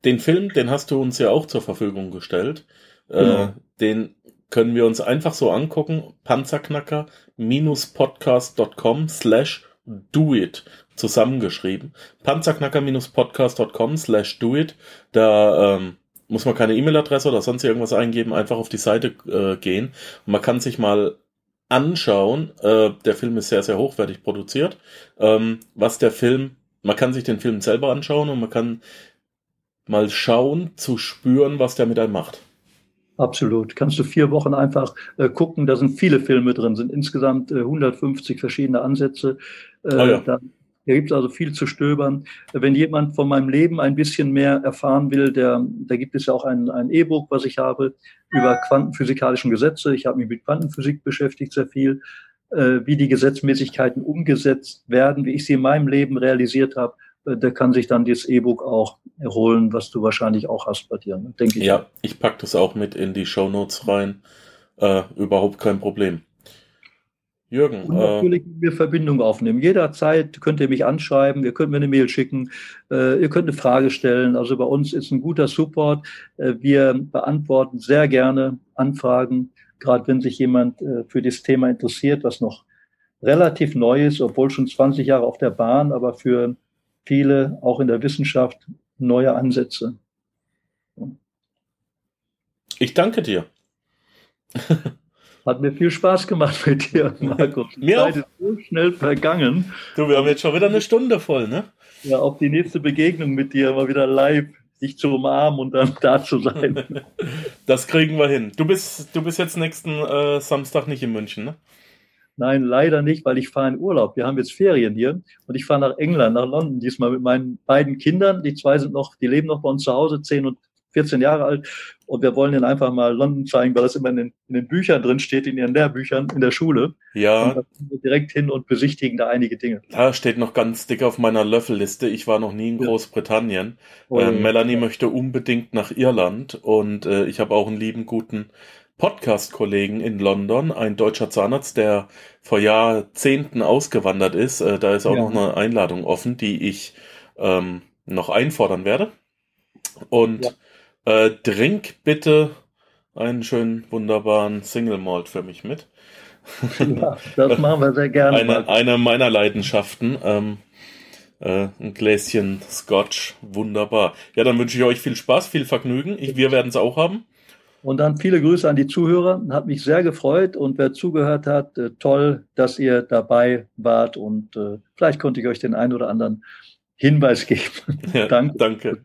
den Film, den hast du uns ja auch zur Verfügung gestellt. Äh, genau. Äh, den können wir uns einfach so angucken. Panzerknacker-podcast.com slash do it zusammengeschrieben. Panzerknacker-podcast.com slash do it. Da ähm, muss man keine E-Mail-Adresse oder sonst irgendwas eingeben, einfach auf die Seite äh, gehen. Und man kann sich mal anschauen. Äh, der Film ist sehr, sehr hochwertig produziert. Ähm, was der Film, man kann sich den Film selber anschauen und man kann mal schauen, zu spüren, was der mit einem macht. Absolut. Kannst du vier Wochen einfach äh, gucken. Da sind viele Filme drin, sind insgesamt äh, 150 verschiedene Ansätze. Äh, oh ja. da, da gibt es also viel zu stöbern. Wenn jemand von meinem Leben ein bisschen mehr erfahren will, der, da gibt es ja auch ein, E-Book, was ich habe über quantenphysikalischen Gesetze. Ich habe mich mit Quantenphysik beschäftigt sehr viel, äh, wie die Gesetzmäßigkeiten umgesetzt werden, wie ich sie in meinem Leben realisiert habe der kann sich dann dieses E-Book auch erholen, was du wahrscheinlich auch hast bei dir, ne? denke ich. Ja, ich packe das auch mit in die Show Notes rein. Äh, überhaupt kein Problem. Jürgen. Und natürlich äh, wir Verbindung aufnehmen. Jederzeit könnt ihr mich anschreiben, ihr könnt mir eine Mail schicken, äh, ihr könnt eine Frage stellen. Also bei uns ist ein guter Support. Äh, wir beantworten sehr gerne Anfragen gerade wenn sich jemand äh, für das Thema interessiert, was noch relativ neu ist, obwohl schon 20 Jahre auf der Bahn, aber für viele auch in der Wissenschaft neue Ansätze. Ich danke dir. Hat mir viel Spaß gemacht mit dir, Markus. Die mir Zeit auch. ist so schnell vergangen. Du, wir haben jetzt schon wieder eine Stunde voll, ne? Ja, auf die nächste Begegnung mit dir mal wieder live, dich zu umarmen und dann da zu sein. Das kriegen wir hin. Du bist, du bist jetzt nächsten äh, Samstag nicht in München, ne? Nein, leider nicht, weil ich fahre in Urlaub. Wir haben jetzt Ferien hier und ich fahre nach England, nach London diesmal mit meinen beiden Kindern. Die zwei sind noch, die leben noch bei uns zu Hause, 10 und 14 Jahre alt. Und wir wollen ihnen einfach mal London zeigen, weil das immer in den, in den Büchern drin steht, in ihren Lehrbüchern in der Schule. Ja. Und wir direkt hin und besichtigen da einige Dinge. Da steht noch ganz dick auf meiner Löffelliste. Ich war noch nie in Großbritannien. Oh, äh, Melanie ja. möchte unbedingt nach Irland und äh, ich habe auch einen lieben guten Podcast-Kollegen in London, ein deutscher Zahnarzt, der vor Jahrzehnten ausgewandert ist. Äh, da ist auch ja. noch eine Einladung offen, die ich ähm, noch einfordern werde. Und. Äh, trink bitte einen schönen, wunderbaren Single Malt für mich mit. Ja, das machen wir sehr gerne. Eine, eine meiner Leidenschaften. Ähm, äh, ein Gläschen Scotch, wunderbar. Ja, dann wünsche ich euch viel Spaß, viel Vergnügen. Ich, wir werden es auch haben. Und dann viele Grüße an die Zuhörer. Hat mich sehr gefreut und wer zugehört hat, äh, toll, dass ihr dabei wart und äh, vielleicht konnte ich euch den einen oder anderen Hinweis geben. Ja, danke. Danke.